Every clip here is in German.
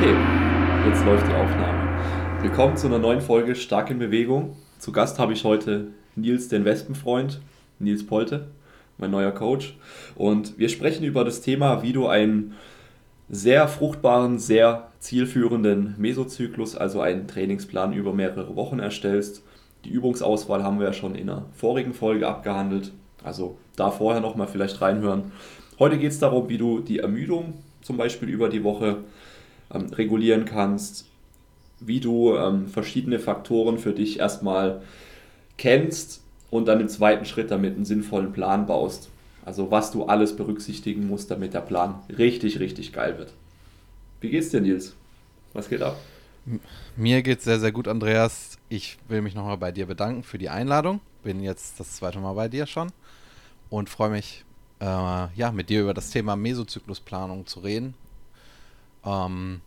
Okay, jetzt läuft die Aufnahme. Willkommen zu einer neuen Folge Stark in Bewegung. Zu Gast habe ich heute Nils, den Wespenfreund, Nils Polte, mein neuer Coach. Und wir sprechen über das Thema, wie du einen sehr fruchtbaren, sehr zielführenden Mesozyklus, also einen Trainingsplan über mehrere Wochen erstellst. Die Übungsauswahl haben wir ja schon in der vorigen Folge abgehandelt. Also da vorher nochmal vielleicht reinhören. Heute geht es darum, wie du die Ermüdung zum Beispiel über die Woche ähm, regulieren kannst, wie du ähm, verschiedene Faktoren für dich erstmal kennst und dann im zweiten Schritt damit einen sinnvollen Plan baust. Also was du alles berücksichtigen musst, damit der Plan richtig, richtig geil wird. Wie geht's dir, Nils? Was geht ab? Mir geht's sehr, sehr gut, Andreas. Ich will mich nochmal bei dir bedanken für die Einladung. Bin jetzt das zweite Mal bei dir schon und freue mich, äh, ja, mit dir über das Thema Mesozyklusplanung zu reden. Ähm,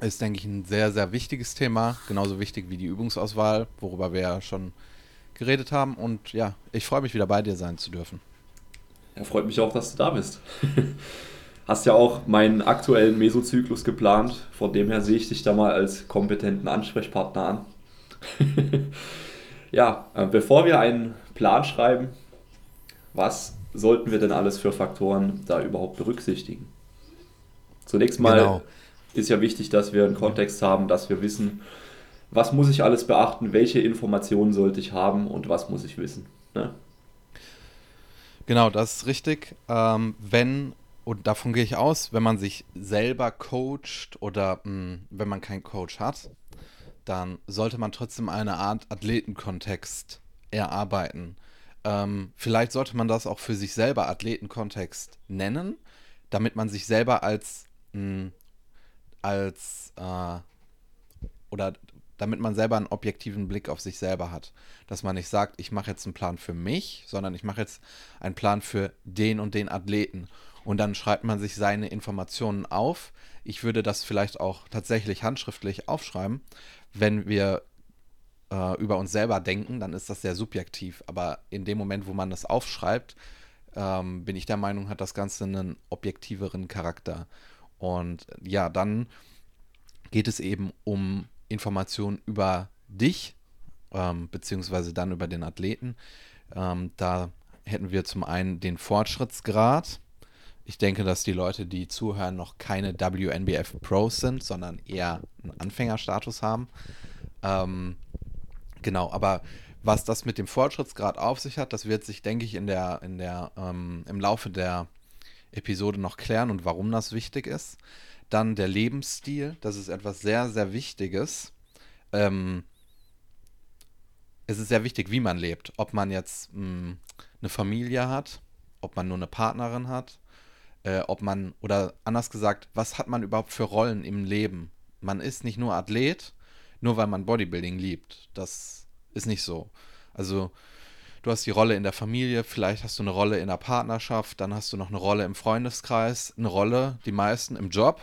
ist, denke ich, ein sehr, sehr wichtiges Thema. Genauso wichtig wie die Übungsauswahl, worüber wir ja schon geredet haben. Und ja, ich freue mich wieder bei dir sein zu dürfen. Ja, freut mich auch, dass du da bist. Hast ja auch meinen aktuellen Mesozyklus geplant. Von dem her sehe ich dich da mal als kompetenten Ansprechpartner an. ja, äh, bevor wir einen Plan schreiben, was sollten wir denn alles für Faktoren da überhaupt berücksichtigen? Zunächst mal genau. ist ja wichtig, dass wir einen Kontext haben, dass wir wissen, was muss ich alles beachten, welche Informationen sollte ich haben und was muss ich wissen. Ne? Genau, das ist richtig. Ähm, wenn, und davon gehe ich aus, wenn man sich selber coacht oder mh, hm, wenn man keinen Coach hat, dann sollte man trotzdem eine Art Athletenkontext erarbeiten. Ähm, vielleicht sollte man das auch für sich selber Athletenkontext nennen, damit man sich selber als, mh, als äh, oder damit man selber einen objektiven Blick auf sich selber hat. Dass man nicht sagt, ich mache jetzt einen Plan für mich, sondern ich mache jetzt einen Plan für den und den Athleten. Und dann schreibt man sich seine Informationen auf. Ich würde das vielleicht auch tatsächlich handschriftlich aufschreiben. Wenn wir äh, über uns selber denken, dann ist das sehr subjektiv. Aber in dem Moment, wo man das aufschreibt, ähm, bin ich der Meinung, hat das Ganze einen objektiveren Charakter. Und ja, dann geht es eben um Informationen über dich, ähm, beziehungsweise dann über den Athleten. Ähm, da hätten wir zum einen den Fortschrittsgrad. Ich denke, dass die Leute, die zuhören, noch keine WNBF Pros sind, sondern eher einen Anfängerstatus haben. Ähm, Genau, aber was das mit dem Fortschrittsgrad auf sich hat, das wird sich, denke ich, in der, in der, ähm, im Laufe der Episode noch klären und warum das wichtig ist. Dann der Lebensstil, das ist etwas sehr, sehr Wichtiges. Ähm, es ist sehr wichtig, wie man lebt. Ob man jetzt mh, hm, eine Familie hat, ob man nur eine Partnerin hat, äh, ob man, oder anders gesagt, was hat man überhaupt für Rollen im Leben? Man ist nicht nur Athlet, nur weil man Bodybuilding liebt. Das ist nicht so. Also du hast die Rolle in der Familie, vielleicht hast du eine Rolle in der Partnerschaft, dann hast du noch eine Rolle im Freundeskreis, eine Rolle, die meisten im Job,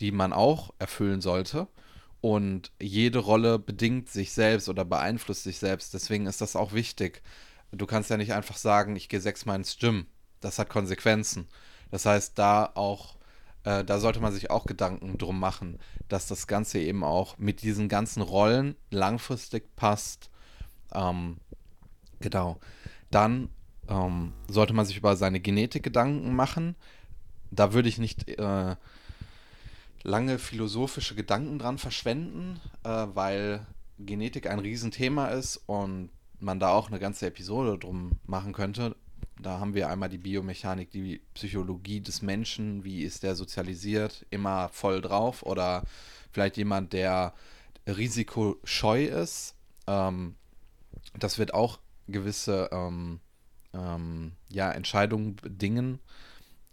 die man auch erfüllen sollte. Und jede Rolle bedingt sich selbst oder beeinflusst sich selbst. Deswegen ist das auch wichtig. Du kannst ja nicht einfach sagen, ich gehe sechsmal ins Gym. Das hat Konsequenzen. Das heißt, da auch äh, da sollte man sich auch Gedanken drum machen, dass das Ganze eben auch mit diesen ganzen Rollen langfristig passt. Ähm, genau. Dann ähm, sollte man sich über seine Genetik Gedanken machen. Da würde ich nicht äh, lange philosophische Gedanken dran verschwenden, äh, weil Genetik ein Riesenthema ist und man da auch eine ganze Episode drum machen könnte. Da haben wir einmal die Biomechanik, die Psychologie des Menschen, wie ist der sozialisiert, immer voll drauf oder vielleicht jemand, der risikoscheu ist. Ähm, das wird auch gewisse ähm, ähm, ja, Entscheidungen bedingen.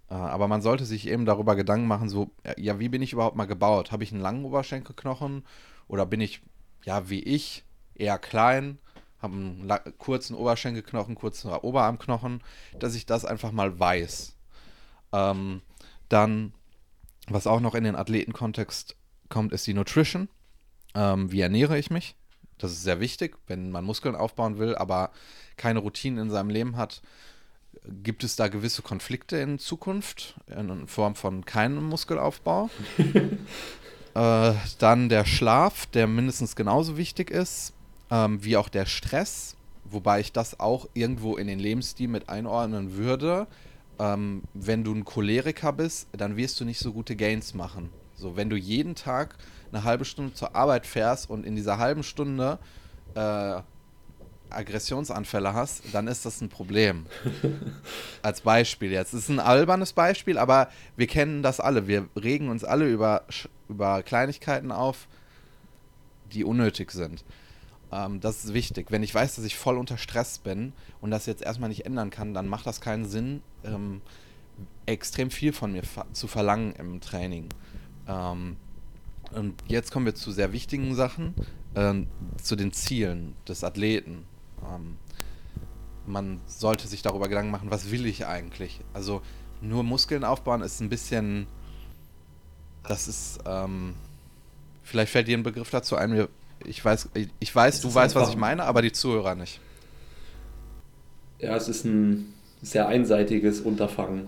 Äh, aber man sollte sich eben darüber Gedanken machen, so, ja, wie bin ich überhaupt mal gebaut? Habe ich einen langen Oberschenkelknochen oder bin ich, ja, wie ich, eher klein? habe einen kurzen Oberschenkelknochen, kurzen Oberarmknochen, dass ich das einfach mal weiß. Ähm, dann, was auch noch in den Athletenkontext kommt, ist die Nutrition. Ähm, wie ernähre ich mich? Das ist sehr wichtig, wenn man Muskeln aufbauen will, aber keine Routinen in seinem Leben hat. Gibt es da gewisse Konflikte in Zukunft in Form von keinem Muskelaufbau? äh, dann der Schlaf, der mindestens genauso wichtig ist, ähm, wie auch der Stress, wobei ich das auch irgendwo in den Lebensstil mit einordnen würde. Ähm, wenn du ein Choleriker bist, dann wirst du nicht so gute Gains machen. So, wenn du jeden Tag eine halbe Stunde zur Arbeit fährst und in dieser halben Stunde äh, Aggressionsanfälle hast, dann ist das ein Problem. Als Beispiel jetzt. Es ist ein albernes Beispiel, aber wir kennen das alle. Wir regen uns alle über, über Kleinigkeiten auf, die unnötig sind. Ähm, das ist wichtig. Wenn ich weiß, dass ich voll unter Stress bin und das jetzt erstmal nicht ändern kann, dann macht das keinen Sinn, ähm, extrem viel von mir zu verlangen im Training. Ähm, und jetzt kommen wir zu sehr wichtigen Sachen, äh, zu den Zielen des Athleten. Ähm, man sollte sich darüber Gedanken machen, was will ich eigentlich? Also nur Muskeln aufbauen ist ein bisschen, das ist, ähm, vielleicht fällt dir ein Begriff dazu ein. Ich weiß, ich weiß, du weißt, was ich meine, aber die Zuhörer nicht. Ja, es ist ein sehr einseitiges Unterfangen.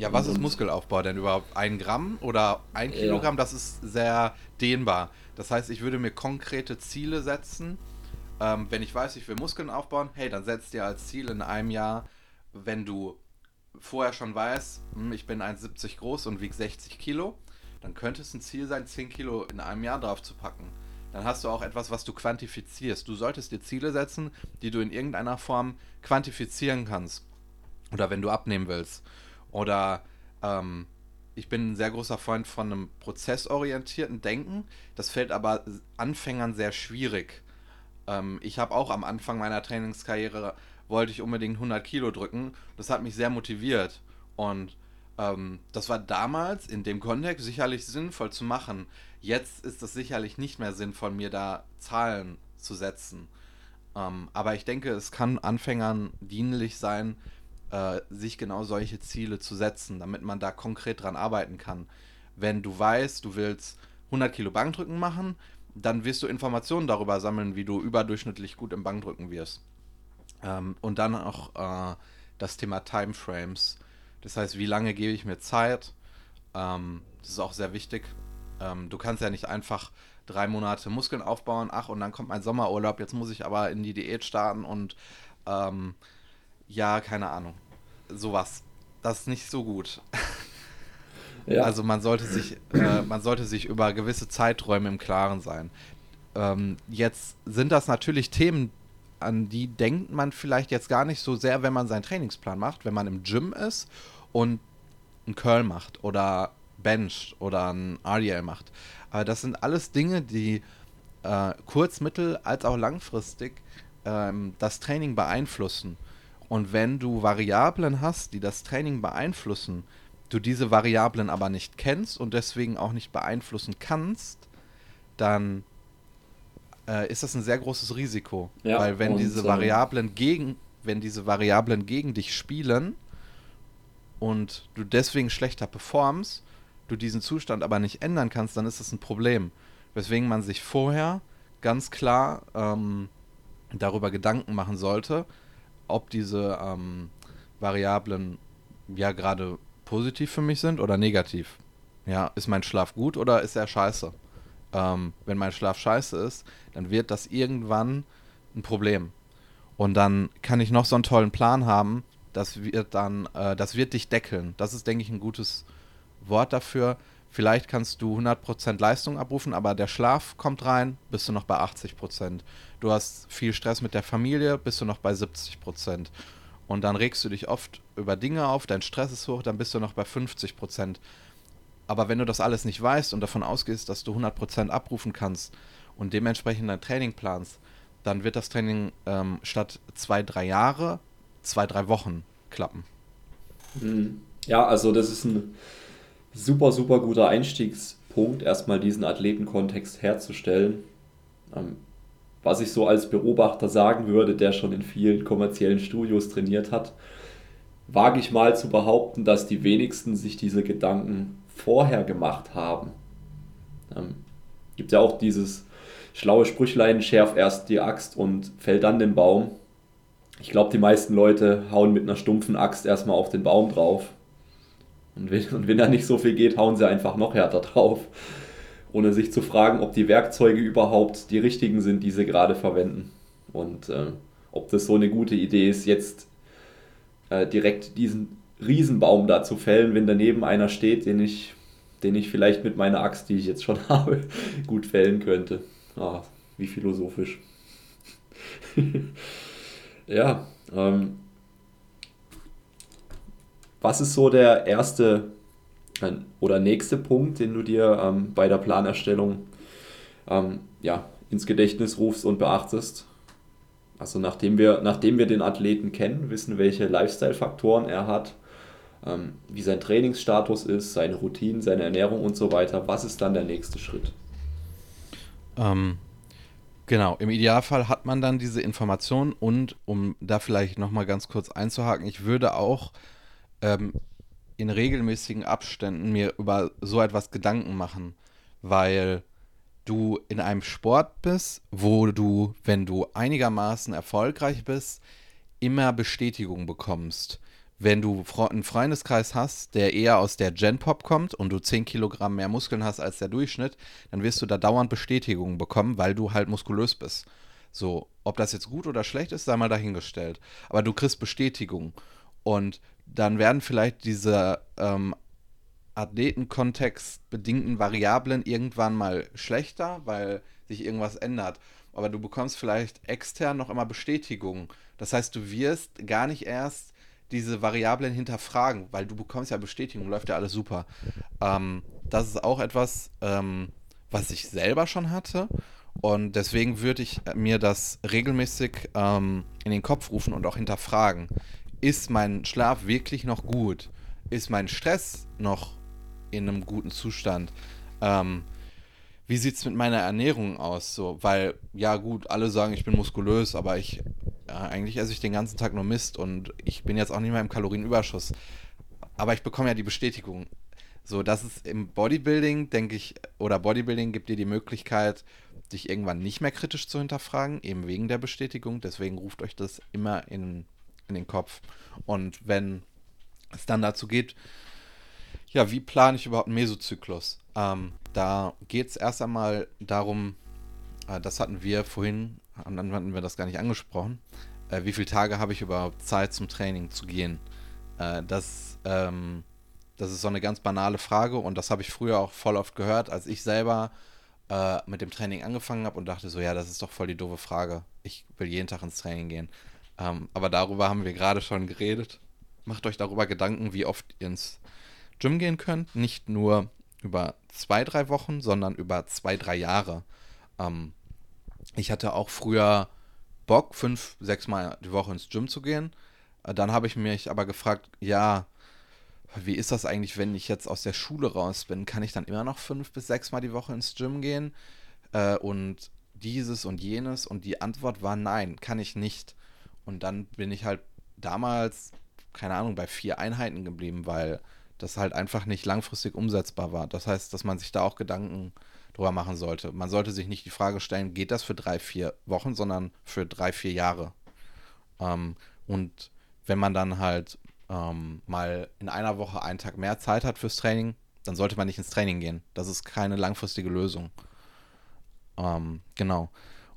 Ja, was ist Muskelaufbau denn überhaupt? Ein Gramm oder ein Kilogramm? Ja. Das ist sehr dehnbar. Das heißt, ich würde mir konkrete Ziele setzen. Ähm, wenn ich weiß, ich will Muskeln aufbauen, hey, dann setz dir als Ziel in einem Jahr, wenn du vorher schon weißt, hm, ich bin 1,70 groß und wiege 60 Kilo, dann könnte es ein Ziel sein, 10 Kilo in einem Jahr drauf zu packen. Dann hast du auch etwas, was du quantifizierst. Du solltest dir Ziele setzen, die du in irgendeiner Form quantifizieren kannst. Oder wenn du abnehmen willst. Oder ähm, ich bin ein sehr großer Freund von einem prozessorientierten Denken. Das fällt aber Anfängern sehr schwierig. Ähm, ich habe auch am Anfang meiner Trainingskarriere wollte ich unbedingt 100 Kilo drücken. Das hat mich sehr motiviert. Und ähm, das war damals in dem Kontext sicherlich sinnvoll zu machen. Jetzt ist es sicherlich nicht mehr sinnvoll, mir da Zahlen zu setzen. Ähm, aber ich denke, es kann Anfängern dienlich sein, äh, sich genau solche Ziele zu setzen, damit man da konkret dran arbeiten kann. Wenn du weißt, du willst 100 Kilo Bankdrücken machen, dann wirst du Informationen darüber sammeln, wie du überdurchschnittlich gut im Bankdrücken wirst. Ähm, und dann auch äh, das Thema Timeframes. Das heißt, wie lange gebe ich mir Zeit? Ähm, das ist auch sehr wichtig. Ähm, du kannst ja nicht einfach drei Monate Muskeln aufbauen, ach, und dann kommt mein Sommerurlaub, jetzt muss ich aber in die Diät starten und ähm, ja, keine Ahnung. Sowas. Das ist nicht so gut. Ja. Also man sollte sich, äh, man sollte sich über gewisse Zeiträume im Klaren sein. Ähm, jetzt sind das natürlich Themen, an die denkt man vielleicht jetzt gar nicht so sehr, wenn man seinen Trainingsplan macht, wenn man im Gym ist und einen Curl macht oder bencht oder ein RDL macht. Aber das sind alles Dinge, die äh, kurz-, mittel- als auch langfristig ähm, das Training beeinflussen. Und wenn du Variablen hast, die das Training beeinflussen, du diese Variablen aber nicht kennst und deswegen auch nicht beeinflussen kannst, dann äh, ist das ein sehr großes Risiko. Ja, Weil wenn diese äh, Variablen gegen, wenn diese Variablen gegen dich spielen und du deswegen schlechter performst, du diesen Zustand aber nicht ändern kannst, dann ist das ein Problem. Weswegen man sich vorher ganz klar ähm, darüber Gedanken machen sollte, ob diese ähm, Variablen ja gerade positiv für mich sind oder negativ. Ja, ist mein Schlaf gut oder ist er scheiße? Ähm, wenn mein Schlaf scheiße ist, dann wird das irgendwann ein Problem. Und dann kann ich noch so einen tollen Plan haben, das wird dann, äh, das wird dich deckeln. Das ist, denke ich, ein gutes Wort dafür. Vielleicht kannst du 100% Leistung abrufen, aber der Schlaf kommt rein, bist du noch bei 80%. Du hast viel Stress mit der Familie, bist du noch bei 70%. Und dann regst du dich oft über Dinge auf, dein Stress ist hoch, dann bist du noch bei 50%. Aber wenn du das alles nicht weißt und davon ausgehst, dass du 100% abrufen kannst und dementsprechend dein Training planst, dann wird das Training ähm, statt zwei, drei Jahre, zwei, drei Wochen klappen. Mhm. Ja, also das ist ein super, super guter Einstiegspunkt, erstmal diesen Athletenkontext herzustellen. Ähm, was ich so als Beobachter sagen würde, der schon in vielen kommerziellen Studios trainiert hat, wage ich mal zu behaupten, dass die wenigsten sich diese Gedanken vorher gemacht haben. Ähm, gibt ja auch dieses schlaue Sprüchlein, schärf erst die Axt und fällt dann den Baum. Ich glaube, die meisten Leute hauen mit einer stumpfen Axt erstmal auf den Baum drauf Und wenn, und wenn da nicht so viel geht, hauen sie einfach noch härter drauf, ohne sich zu fragen, ob die Werkzeuge überhaupt die richtigen sind, die sie gerade verwenden. Und äh, ob das so eine gute Idee ist, jetzt äh, direkt diesen Riesenbaum da zu fällen, wenn daneben einer steht, den ich, den ich vielleicht mit meiner Axt, die ich jetzt schon habe, gut fällen könnte. Ah, wie philosophisch. ja, ähm, was ist so der erste äh, oder nächste Punkt, den du dir ähm, bei der Planerstellung ähm, ja, ins Gedächtnis rufst und beachtest? Also nachdem wir, nachdem wir den Athleten kennen, wissen, welche Lifestyle-Faktoren er hat, ähm, wie sein Trainingsstatus ist, seine Routinen, seine Ernährung und so weiter, was ist dann der nächste Schritt? Ähm, genau, im Idealfall hat man dann diese Informationen und um da vielleicht nochmal ganz kurz einzuhaken, ich würde auch ähm, in regelmäßigen Abständen mir über so etwas Gedanken machen, weil du in einem Sport bist, wo du, wenn du einigermaßen erfolgreich bist, immer Bestätigung bekommst. Wenn du einen Freundeskreis hast, der eher aus der Gen-Pop kommt und du 10 Kilogramm mehr Muskeln hast als der Durchschnitt, dann wirst du da dauernd Bestätigung bekommen, weil du halt muskulös bist. So, ob das jetzt gut oder schlecht ist, sei mal dahingestellt. Aber du kriegst Bestätigung. Und dann werden vielleicht diese ähm, Athletenkontext bedingten Variablen irgendwann mal schlechter, weil sich irgendwas ändert. Aber du bekommst vielleicht extern noch immer Bestätigung. Das heißt, du wirst gar nicht erst diese Variablen hinterfragen, weil du bekommst ja Bestätigung, läuft ja alles super. Ähm, das ist auch etwas, ähm, was ich selber schon hatte. Und deswegen würde ich mir das regelmäßig ähm, in den Kopf rufen und auch hinterfragen. Ist mein Schlaf wirklich noch gut? Ist mein Stress noch in einem guten Zustand. Ähm, wie sieht es mit meiner Ernährung aus? So, weil, ja gut, alle sagen, ich bin muskulös, aber ich, ja, eigentlich esse ich den ganzen Tag nur Mist und ich bin jetzt auch nicht mehr im Kalorienüberschuss. Aber ich bekomme ja die Bestätigung. So, das ist im Bodybuilding, denke ich, oder Bodybuilding gibt dir die Möglichkeit, dich irgendwann nicht mehr kritisch zu hinterfragen, eben wegen der Bestätigung. Deswegen ruft euch das immer in, in den Kopf. Und wenn es dann dazu geht, ja, wie plane ich überhaupt einen Mesozyklus? Ähm, da geht es erst einmal darum, äh, das hatten wir vorhin, dann hatten wir das gar nicht angesprochen, äh, wie viele Tage habe ich überhaupt Zeit zum Training zu gehen? Äh, das, ähm, das ist so eine ganz banale Frage und das habe ich früher auch voll oft gehört, als ich selber äh, mit dem Training angefangen habe und dachte so, ja, das ist doch voll die doofe Frage. Ich will jeden Tag ins Training gehen. Ähm, aber darüber haben wir gerade schon geredet. Macht euch darüber Gedanken, wie oft ihr ins Gym gehen könnt. Nicht nur über zwei, drei Wochen, sondern über zwei, drei Jahre. Ähm, ich hatte auch früher Bock, fünf, sechs Mal die Woche ins Gym zu gehen. Äh, dann habe ich mich aber gefragt, ja, wie ist das eigentlich, wenn ich jetzt aus der Schule raus bin? Kann ich dann immer noch fünf bis sechs Mal die Woche ins Gym gehen? Äh, und dieses und jenes? Und die Antwort war nein, kann ich nicht. Und dann bin ich halt damals, keine Ahnung, bei vier Einheiten geblieben, weil das halt einfach nicht langfristig umsetzbar war. Das heißt, dass man sich da auch Gedanken drüber machen sollte. Man sollte sich nicht die Frage stellen, geht das für drei, vier Wochen, sondern für drei, vier Jahre. Ähm, und wenn man dann halt ähm, mal in einer Woche einen Tag mehr Zeit hat fürs Training, dann sollte man nicht ins Training gehen. Das ist keine langfristige Lösung. Ähm, genau.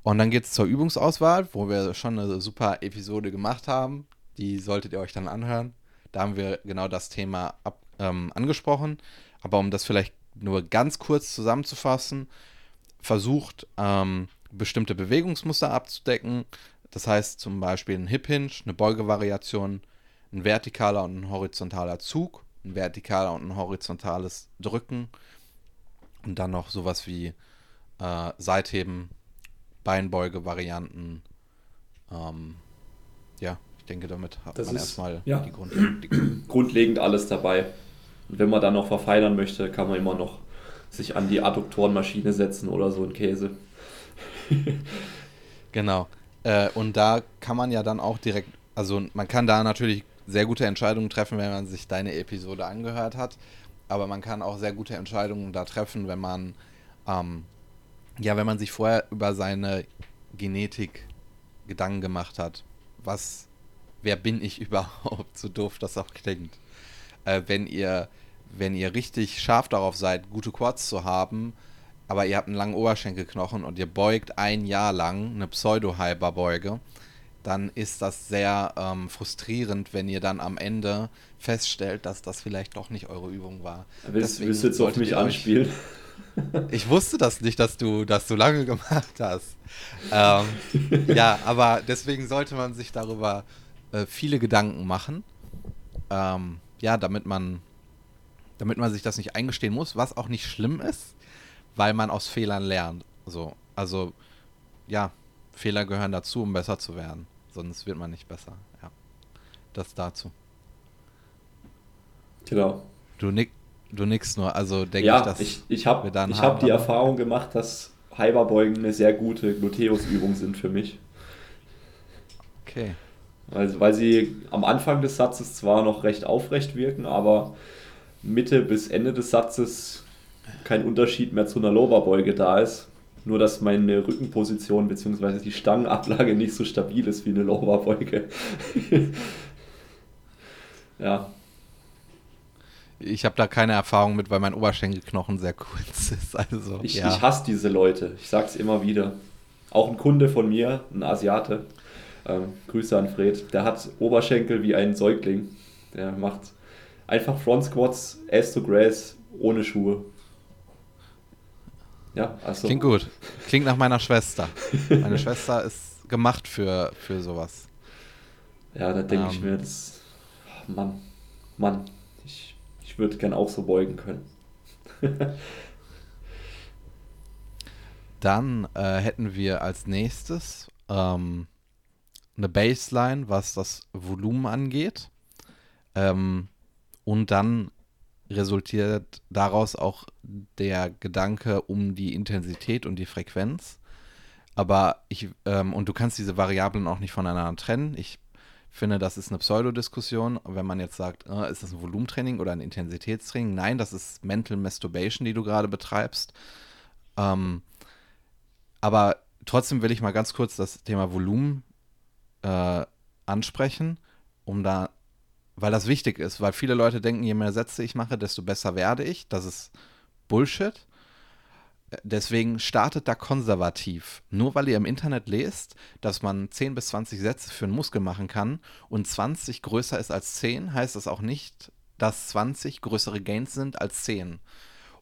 Und dann geht es zur Übungsauswahl, wo wir schon eine super Episode gemacht haben. Die solltet ihr euch dann anhören. Da haben wir genau das Thema ab, ähm, angesprochen. Aber um das vielleicht nur ganz kurz zusammenzufassen, versucht ähm, bestimmte Bewegungsmuster abzudecken. Das heißt zum Beispiel ein Hip Hinge, eine Beugevariation, ein vertikaler und ein horizontaler Zug, ein vertikaler und ein horizontales Drücken und dann noch sowas wie äh, Seitheben, Beinbeuge-Varianten. Ähm, ja, ich denke, damit hat das man ist, erstmal ja, die, Grundlegend, die grundlegend alles dabei. Und wenn man dann noch verfeinern möchte, kann man immer noch sich an die Adduktorenmaschine setzen oder so ein Käse. genau. Äh, und da kann man ja dann auch direkt, also man kann da natürlich sehr gute Entscheidungen treffen, wenn man sich deine Episode angehört hat. Aber man kann auch sehr gute Entscheidungen da treffen, wenn man, ähm, ja, wenn man sich vorher über seine Genetik Gedanken gemacht hat. Was wer bin ich überhaupt, so doof das auch klingt. Äh, wenn ihr wenn ihr richtig scharf darauf seid, gute Quads zu haben, aber ihr habt einen langen Oberschenkelknochen und ihr beugt ein Jahr lang eine Pseudo-Hyperbeuge, dann ist das sehr ähm, frustrierend, wenn ihr dann am Ende feststellt, dass das vielleicht doch nicht eure Übung war. Willst, willst du jetzt auf mich anspielen? Ich wusste das nicht, dass du das so lange gemacht hast. Ähm, ja, aber deswegen sollte man sich darüber äh, viele Gedanken machen. Ähm, ja, damit man, damit man sich das nicht eingestehen muss, was auch nicht schlimm ist, weil man aus Fehlern lernt. So, also ja, Fehler gehören dazu, um besser zu werden. Sonst wird man nicht besser. Ja, das dazu. Genau. Du, nick, du nickst nur, also denke ja, ich, dass ich, ich habe hab die Erfahrung gemacht, dass Hyperbeugen eine sehr gute Gluteusübung sind für mich. Okay. Also, weil sie am Anfang des Satzes zwar noch recht aufrecht wirken, aber Mitte bis Ende des Satzes kein Unterschied mehr zu einer Loberbeuge da ist. Nur, dass meine Rückenposition bzw. die Stangenablage nicht so stabil ist wie eine Loberbeuge. ja. Ich habe da keine Erfahrung mit, weil mein Oberschenkelknochen sehr kurz ist. Also, ich, ja. ich hasse diese Leute. Ich sag's immer wieder. Auch ein Kunde von mir, ein Asiate, ähm, Grüße an Fred, der hat Oberschenkel wie ein Säugling. Der macht einfach Front Squats, Ass to Grace, ohne Schuhe. Ja, also. Klingt gut. Klingt nach meiner Schwester. Meine Schwester ist gemacht für, für sowas. Ja, da denke ähm, ich mir, das. Mann, Mann, ich, würde gern auch so beugen können. Dann äh, hätten wir als nächstes ähm, eine Baseline, was das Volumen angeht. Ähm, und dann resultiert daraus auch der Gedanke um die Intensität und die Frequenz. Aber ich, ähm, und du kannst diese Variablen auch nicht voneinander trennen. Ich finde, das ist eine Pseudodiskussion, wenn man jetzt sagt, äh, ist das ein Volumentraining oder ein Intensitätstraining? Nein, das ist Mental Masturbation, die du gerade betreibst. Ähm, aber trotzdem will ich mal ganz kurz das Thema Volumen äh, ansprechen, um da weil das wichtig ist, weil viele Leute denken, je mehr Sätze ich mache, desto besser werde ich. Das ist Bullshit. Deswegen startet da konservativ. Nur weil ihr im Internet lest, dass man 10 bis 20 Sätze für einen Muskel machen kann und 20 größer ist als 10, heißt das auch nicht, dass 20 größere Gains sind als 10.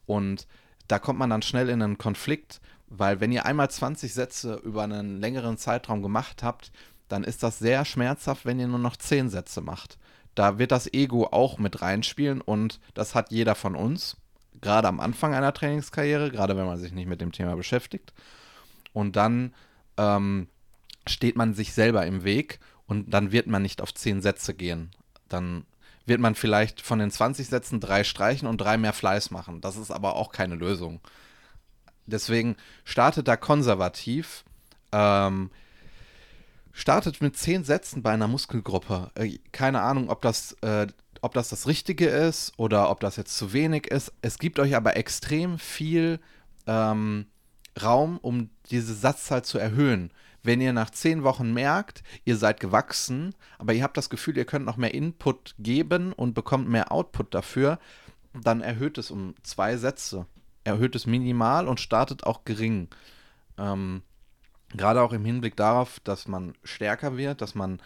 Und da kommt man dann schnell in einen Konflikt, weil wenn ihr einmal 20 Sätze über einen längeren Zeitraum gemacht habt, dann ist das sehr schmerzhaft, wenn ihr nur noch 10 Sätze macht da wird das Ego auch mit reinspielen und das hat jeder von uns, gerade am Anfang einer Trainingskarriere, gerade wenn man sich nicht mit dem Thema beschäftigt. Und dann ähm, steht man sich selber im Weg und dann wird man nicht auf zehn Sätze gehen. Dann wird man vielleicht von den 20 Sätzen drei streichen und drei mehr Fleiß machen. Das ist aber auch keine Lösung. Deswegen startet da konservativ. Ähm, startet mit zehn Sätzen bei einer Muskelgruppe. Äh, keine Ahnung, ob das, äh, ob das das Richtige ist oder ob das jetzt zu wenig ist. Es gibt euch aber extrem viel ähm, Raum, um diese Satzzahl zu erhöhen. Wenn ihr nach zehn Wochen merkt, ihr seid gewachsen, aber ihr habt das Gefühl, ihr könnt noch mehr Input geben und bekommt mehr Output dafür, dann erhöht es um zwei Sätze. Erhöht es minimal und startet auch gering. Ähm, Gerade auch im Hinblick darauf, dass man stärker wird, dass man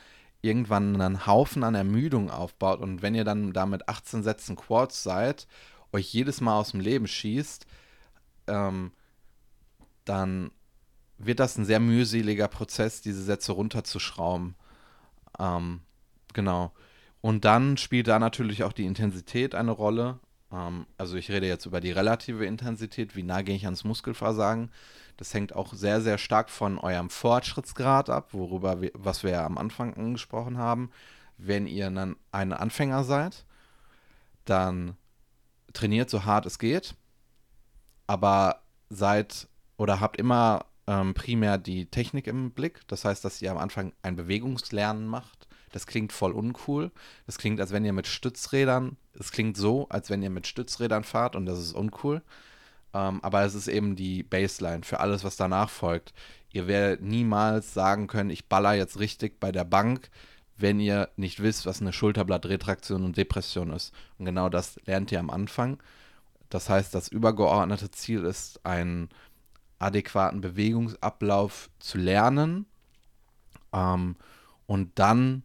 irgendwann einen Haufen an Ermüdung aufbaut und wenn ihr dann da mit 18 Sätzen Quads seid, euch jedes Mal aus dem Leben schießt, ähm, dann wird das ein sehr mühseliger Prozess, diese Sätze runterzuschrauben. Ähm, genau. Und dann spielt da natürlich auch die Intensität eine Rolle. Ähm, also ich rede jetzt über die relative Intensität, wie nah gehe ich ans Muskelversagen. Das hängt auch sehr, sehr stark von eurem Fortschrittsgrad ab, worüber wir, was wir ja am Anfang angesprochen haben. Wenn ihr dann ein Anfänger seid, dann trainiert so hart es geht, aber seid oder habt immer ähm, primär die Technik im Blick. Das heißt, dass ihr am Anfang ein Bewegungslernen macht. Das klingt voll uncool. Das klingt, als wenn ihr mit Stützrädern, es klingt so, als wenn ihr mit Stützrädern fahrt und das ist uncool. Ähm, aber es ist eben die Baseline für alles, was danach folgt. Ihr werdet niemals sagen können, ich baller jetzt richtig bei der Bank, wenn ihr nicht wisst, was eine Schulterblattretraktion und Depression ist. Und genau das lernt ihr am Anfang. Das heißt, das übergeordnete Ziel ist, einen adäquaten Bewegungsablauf zu lernen. Ähm, und dann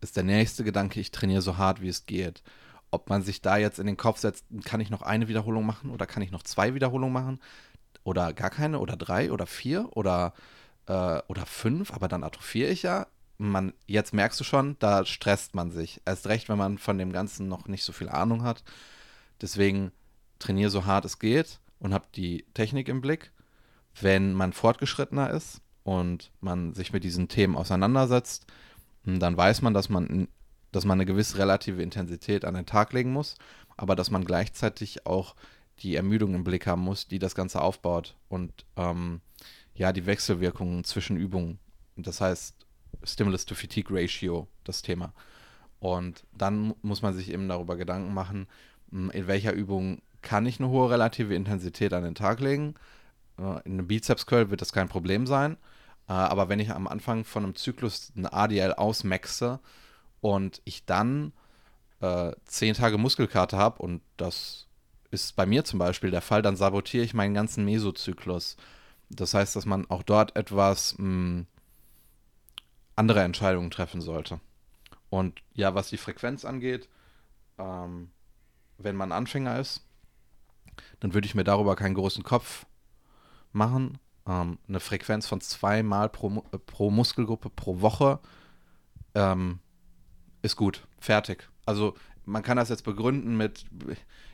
ist der nächste Gedanke, ich trainiere so hart, wie es geht. Ob man sich da jetzt in den Kopf setzt, kann ich noch eine Wiederholung machen oder kann ich noch zwei Wiederholungen machen oder gar keine oder drei oder vier oder, äh, oder fünf, aber dann atrophiere ich ja. Man, jetzt merkst du schon, da stresst man sich. Erst recht, wenn man von dem Ganzen noch nicht so viel Ahnung hat. Deswegen trainiere so hart es geht und habe die Technik im Blick. Wenn man fortgeschrittener ist und man sich mit diesen Themen auseinandersetzt, dann weiß man, dass man, dass man eine gewisse relative Intensität an den Tag legen muss, aber dass man gleichzeitig auch die Ermüdung im Blick haben muss, die das Ganze aufbaut und ähm, ja, die Wechselwirkungen zwischen Übungen. Das heißt, Stimulus to Fatigue Ratio, das Thema. Und dann muss man sich eben darüber Gedanken machen, hm, in welcher Übung kann ich eine hohe relative Intensität an den Tag legen. Äh, in einem Bizeps Curl wird das kein Problem sein. Äh, aber wenn ich am Anfang von einem Zyklus eine ADL ausmaxe und ich dann äh, zehn Tage Muskelkater habe und das ist bei mir zum Beispiel der Fall, dann sabotiere ich meinen ganzen Mesozyklus. Das heißt, dass man auch dort etwas mh, hm, andere Entscheidungen treffen sollte. Und ja, was die Frequenz angeht, ähm, wenn man Anfänger ist, dann würde ich mir darüber keinen großen Kopf machen. Ähm, eine Frequenz von zweimal pro, äh, pro Muskelgruppe pro Woche ähm, ist gut. Fertig. Also man kann das jetzt begründen mit,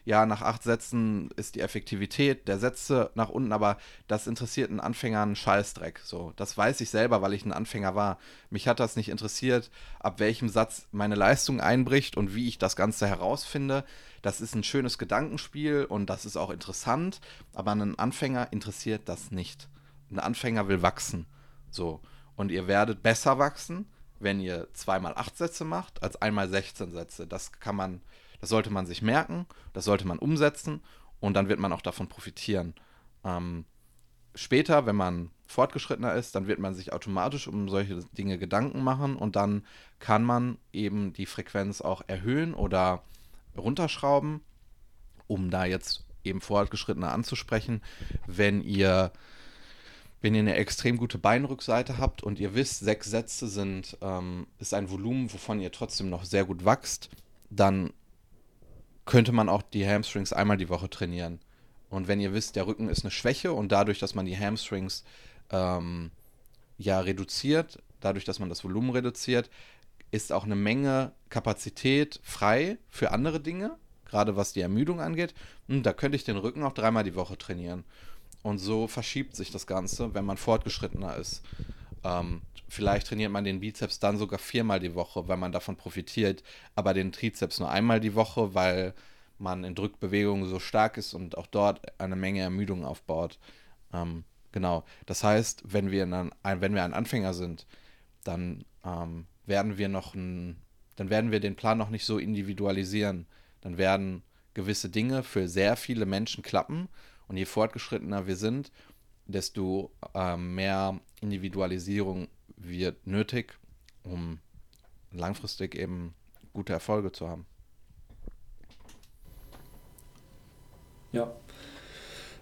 ja, nach acht Sätzen ist die Effektivität der Sätze nach unten, aber das interessiert einen Anfänger einen Scheißdreck. So, das weiß ich selber, weil ich ein Anfänger war. Mich hat das nicht interessiert, ab welchem Satz meine Leistung einbricht und wie ich das Ganze herausfinde. Das ist ein schönes Gedankenspiel und das ist auch interessant, aber einen Anfänger interessiert das nicht. Ein Anfänger will wachsen. So. Und ihr werdet besser wachsen, wenn ihr zweimal acht Sätze macht, als einmal 16 Sätze. Das kann man, das sollte man sich merken, das sollte man umsetzen und dann wird man auch davon profitieren. Ähm, später, wenn man fortgeschrittener ist, dann wird man sich automatisch um solche Dinge Gedanken machen und dann kann man eben die Frequenz auch erhöhen oder runterschrauben, um da jetzt eben fortgeschrittener anzusprechen. Wenn ihr wenn ihr eine extrem gute Beinrückseite habt und ihr wisst, sechs Sätze sind, ähm, ist ein Volumen, wovon ihr trotzdem noch sehr gut wächst, dann könnte man auch die Hamstrings einmal die Woche trainieren. Und wenn ihr wisst, der Rücken ist eine Schwäche und dadurch, dass man die Hamstrings ähm, ja reduziert, dadurch, dass man das Volumen reduziert, ist auch eine Menge Kapazität frei für andere Dinge, gerade was die Ermüdung angeht. Und da könnte ich den Rücken auch dreimal die Woche trainieren. Und so verschiebt sich das Ganze, wenn man fortgeschrittener ist. Ähm, vielleicht trainiert man den Bizeps dann sogar viermal die Woche, weil man davon profitiert, aber den Trizeps nur einmal die Woche, weil man in Drückbewegungen so stark ist und auch dort eine Menge Ermüdung aufbaut. Ähm, genau. Das heißt, wenn wir, ein, wenn wir ein Anfänger sind, dann ähm, werden wir noch ein, dann werden wir den Plan noch nicht so individualisieren. Dann werden gewisse Dinge für sehr viele Menschen klappen und je fortgeschrittener wir sind, desto äh, mehr Individualisierung wird nötig, um langfristig eben gute Erfolge zu haben. Ja.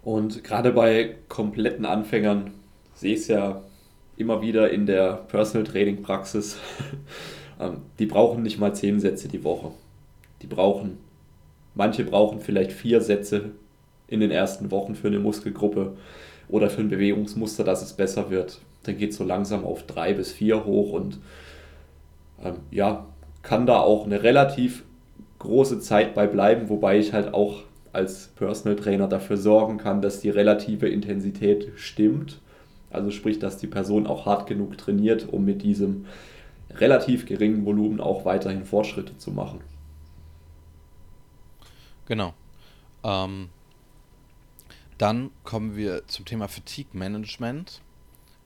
Und gerade bei kompletten Anfängern sehe ich es ja immer wieder in der Personal Training Praxis. Ähm, die brauchen nicht mal zehn Sätze die Woche. Die brauchen, manche brauchen vielleicht vier Sätze in den ersten Wochen für eine Muskelgruppe oder für ein Bewegungsmuster, dass es besser wird. Dann geht es so langsam auf drei bis vier hoch und ähm, ja, kann da auch eine relativ große Zeit bei bleiben, wobei ich halt auch als Personal Trainer dafür sorgen kann, dass die relative Intensität stimmt. Also sprich, dass die Person auch hart genug trainiert, um mit diesem relativ geringen Volumen auch weiterhin Fortschritte zu machen. Genau. Ähm, dann kommen wir zum Thema Fatigue Management.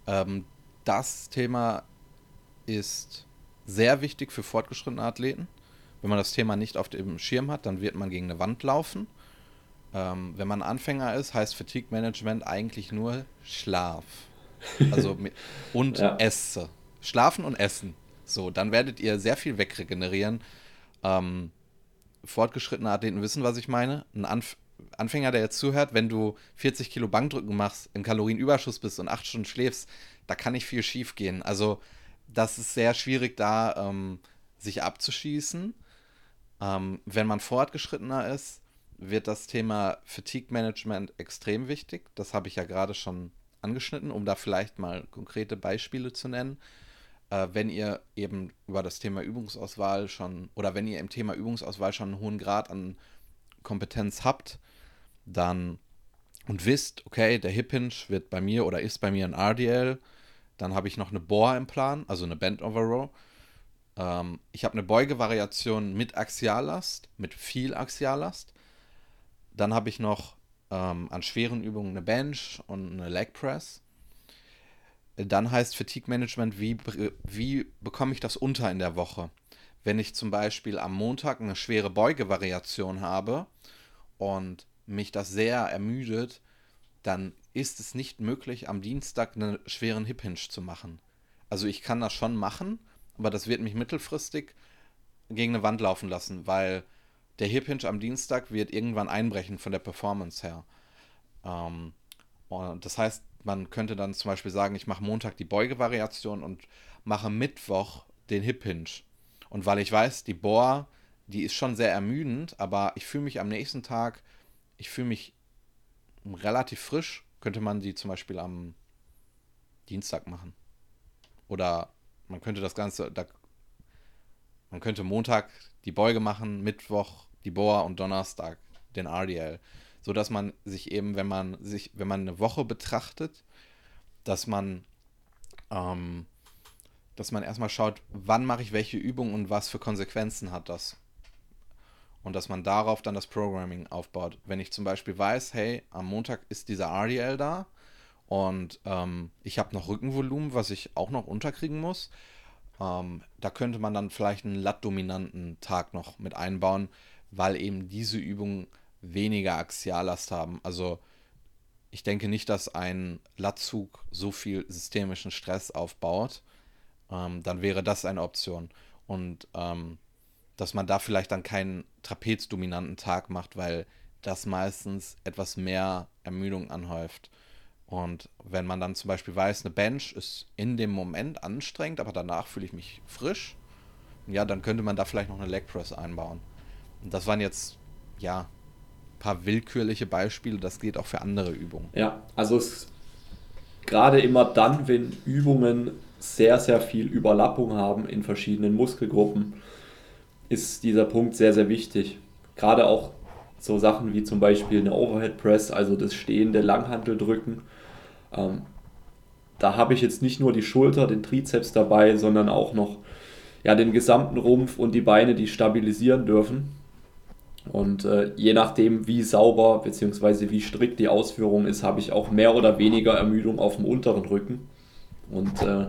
Ähm, das Thema ist sehr wichtig für fortgeschrittene Athleten. Wenn man das Thema nicht auf dem Schirm hat, dann wird man gegen eine Wand laufen. Ähm, wenn man Anfänger ist, heißt Fatigue Management eigentlich nur Schlaf. Also und ja. Esse. Schlafen und Essen. So, dann werdet ihr sehr viel wegregenerieren. Ähm, fortgeschrittene Athleten wissen, was ich meine. Ein Anf Anfänger, der jetzt zuhört, wenn du 40 Kilo Bankdrücken machst, im Kalorienüberschuss bist und 8 Stunden schläfst, da kann nicht viel schief gehen. Also, das ist sehr schwierig, da ähm, sich abzuschießen. Ähm, wenn man fortgeschrittener ist, wird das Thema Fatigue Management extrem wichtig. Das habe ich ja gerade schon angeschnitten, um da vielleicht mal konkrete Beispiele zu nennen. Äh, wenn ihr eben über das Thema Übungsauswahl schon oder wenn ihr im Thema Übungsauswahl schon einen hohen Grad an Kompetenz habt, dann und wisst, okay, der Hip Hinge wird bei mir oder ist bei mir ein RDL, dann habe ich noch eine Bohr im Plan, also eine Bend Over Row. Ähm, ich habe eine Beugevariation mit Axiallast, mit viel Axiallast. Dann habe ich noch ähm, an schweren Übungen eine Bench und eine Leg Press. Dann heißt Fatigue Management, wie, wie bekomme ich das unter in der Woche? Wenn ich zum Beispiel am Montag eine schwere Beugevariation habe und mich das sehr ermüdet, dann ist es nicht möglich, am Dienstag einen schweren Hip Hinge zu machen. Also ich kann das schon machen, aber das wird mich mittelfristig gegen eine Wand laufen lassen, weil der Hip Hinge am Dienstag wird irgendwann einbrechen von der Performance her. Ähm, und das heißt, man könnte dann zum Beispiel sagen, ich mache Montag die Beugevariation und mache Mittwoch den Hip Hinge. Und weil ich weiß, die Bohr, die ist schon sehr ermüdend, aber ich fühle mich am nächsten Tag, ich fühle mich relativ frisch, könnte man die zum Beispiel am Dienstag machen. Oder man könnte das Ganze, da, man könnte Montag die Beuge machen, Mittwoch die Bohr und Donnerstag den RDL. So dass man sich eben, wenn man sich, wenn man eine Woche betrachtet, dass man, ähm, dass man erstmal schaut, wann mache ich welche Übung und was für Konsequenzen hat das. Und dass man darauf dann das Programming aufbaut. Wenn ich zum Beispiel weiß, hey, am Montag ist dieser RDL da und ähm, ich habe noch Rückenvolumen, was ich auch noch unterkriegen muss, ähm, da könnte man dann vielleicht einen Lat-dominanten Tag noch mit einbauen, weil eben diese Übungen weniger Axiallast haben. Also ich denke nicht, dass ein Latzug so viel systemischen Stress aufbaut. Ähm, dann wäre das eine Option. Und ähm, dass man da vielleicht dann keinen trapezdominanten Tag macht, weil das meistens etwas mehr Ermüdung anhäuft. Und wenn man dann zum Beispiel weiß, eine Bench ist in dem Moment anstrengend, aber danach fühle ich mich frisch, ja, dann könnte man da vielleicht noch eine Leg Press einbauen. Und das waren jetzt, ja, ein paar willkürliche Beispiele. Das geht auch für andere Übungen. Ja, also es gerade immer dann, wenn Übungen sehr, sehr viel Überlappung haben in verschiedenen Muskelgruppen, ist dieser Punkt sehr, sehr wichtig. Gerade auch so Sachen wie zum Beispiel eine Overhead Press, also das stehende Langhanteldrücken. Ähm, da habe ich jetzt nicht nur die Schulter, den Trizeps dabei, sondern auch noch ja, den gesamten Rumpf und die Beine, die stabilisieren dürfen. Und äh, je nachdem, wie sauber bzw. wie strikt die Ausführung ist, habe ich auch mehr oder weniger Ermüdung auf dem unteren Rücken. Und äh,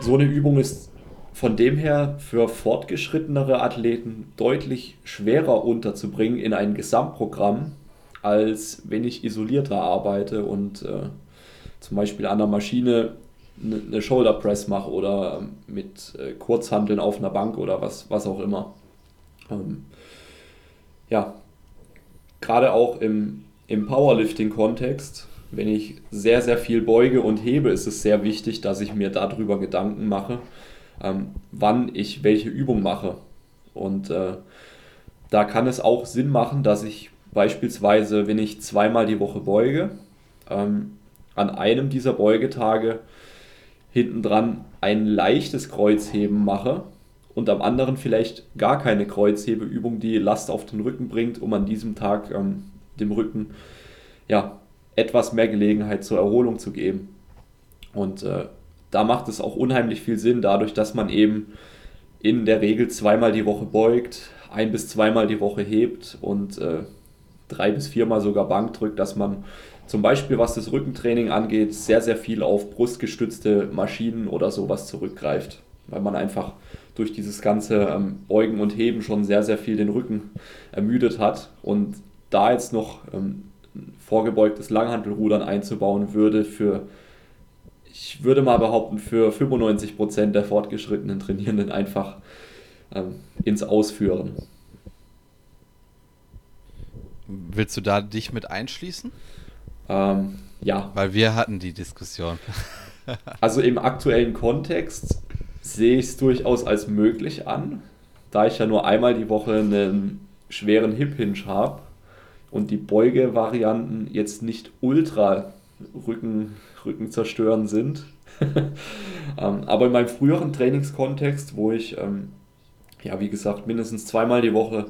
so eine Übung ist von dem her für fortgeschrittenere Athleten deutlich schwerer unterzubringen in ein Gesamtprogramm, als wenn ich isolierter arbeite und äh, zum Beispiel an der Maschine eine Shoulder Press mache oder mit äh, Kurzhanteln auf einer Bank oder was, was auch immer. Ähm, ja, gerade auch im, im Powerlifting-Kontext, wenn ich sehr, sehr viel beuge und hebe, ist es sehr wichtig, dass ich mir darüber Gedanken mache, ähm, wann ich welche Übung mache. Und äh, da kann es auch Sinn machen, dass ich beispielsweise, wenn ich zweimal die Woche beuge, ähm, an einem dieser Beugetage hinten dran ein leichtes Kreuzheben mache und am anderen vielleicht gar keine Kreuzhebeübung, die Last auf den Rücken bringt, um an diesem Tag ähm, dem Rücken ja, etwas mehr Gelegenheit zur Erholung zu geben. Und äh, da macht es auch unheimlich viel Sinn, dadurch, dass man eben in der Regel zweimal die Woche beugt, ein bis zweimal die Woche hebt und äh, drei bis viermal sogar Bank drückt, dass man zum Beispiel, was das Rückentraining angeht, sehr, sehr viel auf brustgestützte Maschinen oder sowas zurückgreift, weil man einfach durch dieses ganze ähm, Beugen und Heben schon sehr, sehr viel den Rücken ermüdet hat. Und da jetzt noch ähm, vorgebeugtes Langhantelrudern einzubauen, würde für, ich würde mal behaupten, für 95% der fortgeschrittenen Trainierenden einfach ähm, ins Ausführen. Willst du da dich mit einschließen? Ähm, ja. Weil wir hatten die Diskussion. also im aktuellen Kontext sehe ich es durchaus als möglich an, da ich ja nur einmal die Woche einen schweren Hip Hinge habe und die Beugevarianten jetzt nicht ultra Rücken, Rücken zerstören sind. ähm, aber in meinem früheren Trainingskontext, wo ich, ähm, ja, wie gesagt, mindestens zweimal die Woche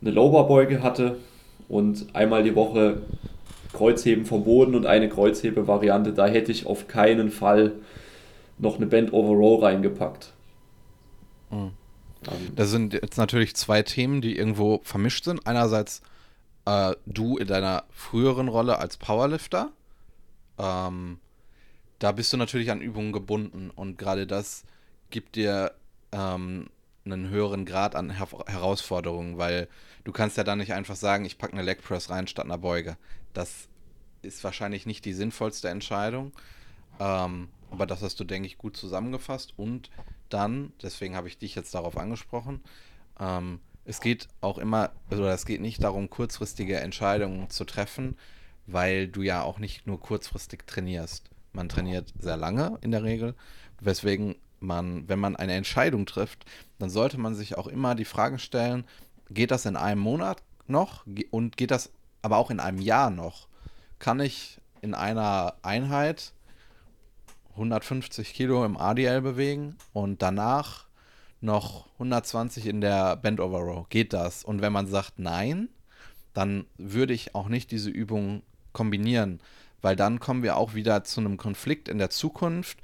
eine Lowerbeuge hatte und einmal die Woche Kreuzheben vom Boden und eine Kreuzhebe-Variante, da hätte ich auf keinen Fall noch eine Band Over Row reingepackt. Mhm. Das sind jetzt natürlich zwei Themen, die irgendwo vermischt sind. Einerseits äh, du in deiner früheren Rolle als Powerlifter. Ähm, da bist du natürlich an Übungen gebunden und gerade das gibt dir ähm, einen höheren Grad an Her Herausforderungen, weil du kannst ja dann nicht einfach sagen, ich packe eine Leg Press rein statt einer Beuge. Das ist wahrscheinlich nicht die sinnvollste Entscheidung. Ähm, aber das hast du, denke ich, gut zusammengefasst. Und dann, deswegen habe ich dich jetzt darauf angesprochen, ähm, es geht auch immer, oder es geht nicht darum, kurzfristige Entscheidungen zu treffen, weil du ja auch nicht nur kurzfristig trainierst. Man trainiert sehr lange in der Regel, weswegen man, wenn man eine Entscheidung trifft, dann sollte man sich auch immer die Frage stellen, geht das in einem Monat noch und geht das aber auch in einem Jahr noch? Kann ich in einer Einheit 150 Kilo im ADL bewegen und danach noch 120 in der Bend Over Row. Geht das? Und wenn man sagt nein, dann würde ich auch nicht diese Übung kombinieren, weil dann kommen wir auch wieder zu einem Konflikt in der Zukunft,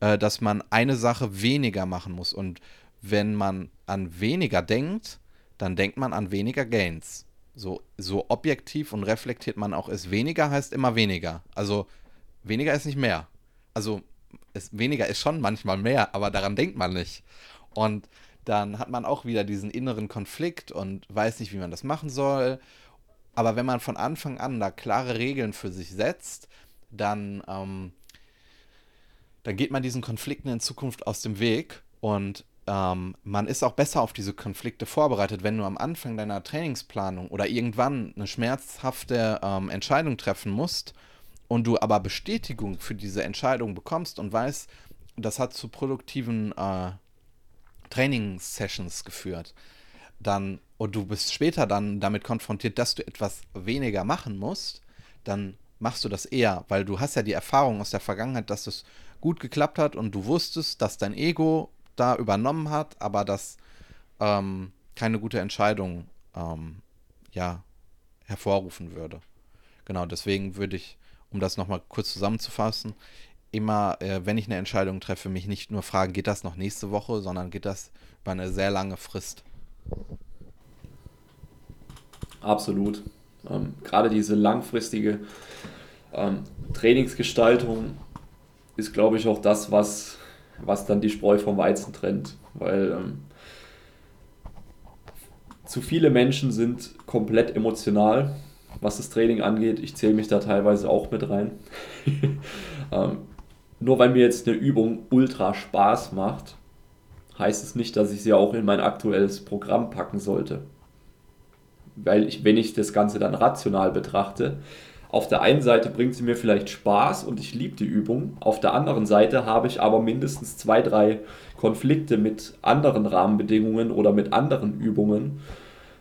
äh, dass man eine Sache weniger machen muss. Und wenn man an weniger denkt, dann denkt man an weniger Gains. So, so objektiv und reflektiert man auch ist. Weniger heißt immer weniger. Also weniger ist nicht mehr. Also es, weniger ist schon manchmal mehr, aber daran denkt man nicht. Und dann hat man auch wieder diesen inneren Konflikt und weiß nicht, wie man das machen soll. Aber wenn man von Anfang an da klare Regeln für sich setzt, dann, ähm, dann geht man diesen Konflikten in Zukunft aus dem Weg und ähm, man ist auch besser auf diese Konflikte vorbereitet, wenn du am Anfang deiner Trainingsplanung oder irgendwann eine schmerzhafte ähm, Entscheidung treffen musst und du aber Bestätigung für diese Entscheidung bekommst und weißt, das hat zu produktiven äh, Trainingssessions geführt, dann und du bist später dann damit konfrontiert, dass du etwas weniger machen musst, dann machst du das eher, weil du hast ja die Erfahrung aus der Vergangenheit, dass es gut geklappt hat und du wusstest, dass dein Ego da übernommen hat, aber das ähm, keine gute Entscheidung ähm, ja, hervorrufen würde. Genau, deswegen würde ich um das nochmal kurz zusammenzufassen, immer, äh, wenn ich eine Entscheidung treffe, mich nicht nur fragen, geht das noch nächste Woche, sondern geht das über eine sehr lange Frist. Absolut. Ähm, gerade diese langfristige ähm, Trainingsgestaltung ist, glaube ich, auch das, was, was dann die Spreu vom Weizen trennt. Weil ähm, zu viele Menschen sind komplett emotional was das Training angeht. Ich zähle mich da teilweise auch mit rein. ähm, nur weil mir jetzt eine Übung ultra Spaß macht, heißt es nicht, dass ich sie auch in mein aktuelles Programm packen sollte. Weil ich, wenn ich das Ganze dann rational betrachte, auf der einen Seite bringt sie mir vielleicht Spaß und ich liebe die Übung. Auf der anderen Seite habe ich aber mindestens zwei, drei Konflikte mit anderen Rahmenbedingungen oder mit anderen Übungen,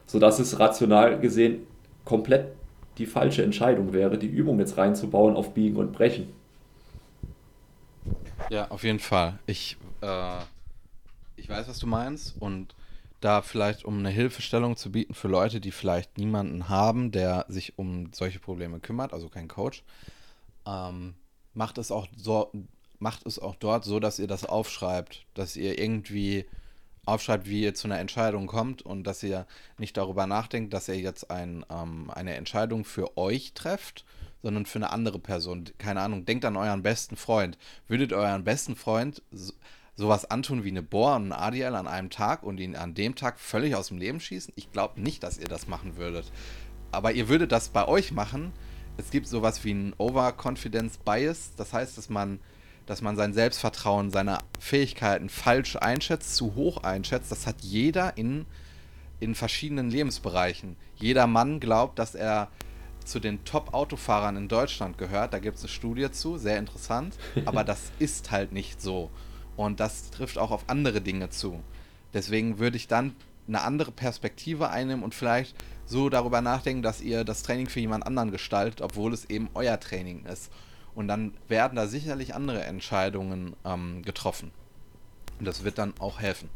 sodass es rational gesehen komplett die falsche Entscheidung wäre, die Übung jetzt reinzubauen auf Biegen und Brechen. Ja, auf jeden Fall. Ich, äh, ich weiß, was du meinst und da vielleicht, um eine Hilfestellung zu bieten für Leute, die vielleicht niemanden haben, der sich um solche Probleme kümmert, also kein Coach, ähm, macht es auch so, macht es auch dort so, dass ihr das aufschreibt, dass ihr irgendwie aufschreibt, wie ihr zu einer Entscheidung kommt und dass ihr nicht darüber nachdenkt, dass ihr jetzt ein, ähm, eine Entscheidung für euch trefft, sondern für eine andere Person. Keine Ahnung, denkt an euren besten Freund. Würdet euren besten Freund so, sowas antun wie eine Bohr und ein ADL an einem Tag und ihn an dem Tag völlig aus dem Leben schießen? Ich glaube nicht, dass ihr das machen würdet. Aber ihr würdet das bei euch machen. Es gibt sowas wie ein Overconfidence Bias. Das heißt, dass man dass man sein Selbstvertrauen, seine Fähigkeiten falsch einschätzt, zu hoch einschätzt. Das hat jeder in, in verschiedenen Lebensbereichen. Jeder Mann glaubt, dass er zu den Top-Autofahrern in Deutschland gehört. Da gibt es eine Studie zu, sehr interessant. Aber das ist halt nicht so. Und das trifft auch auf andere Dinge zu. Deswegen würde ich dann eine andere Perspektive einnehmen und vielleicht so darüber nachdenken, dass ihr das Training für jemand anderen gestaltet, obwohl es eben euer Training ist. Und dann werden da sicherlich andere Entscheidungen ähm, getroffen. Und das wird dann auch helfen.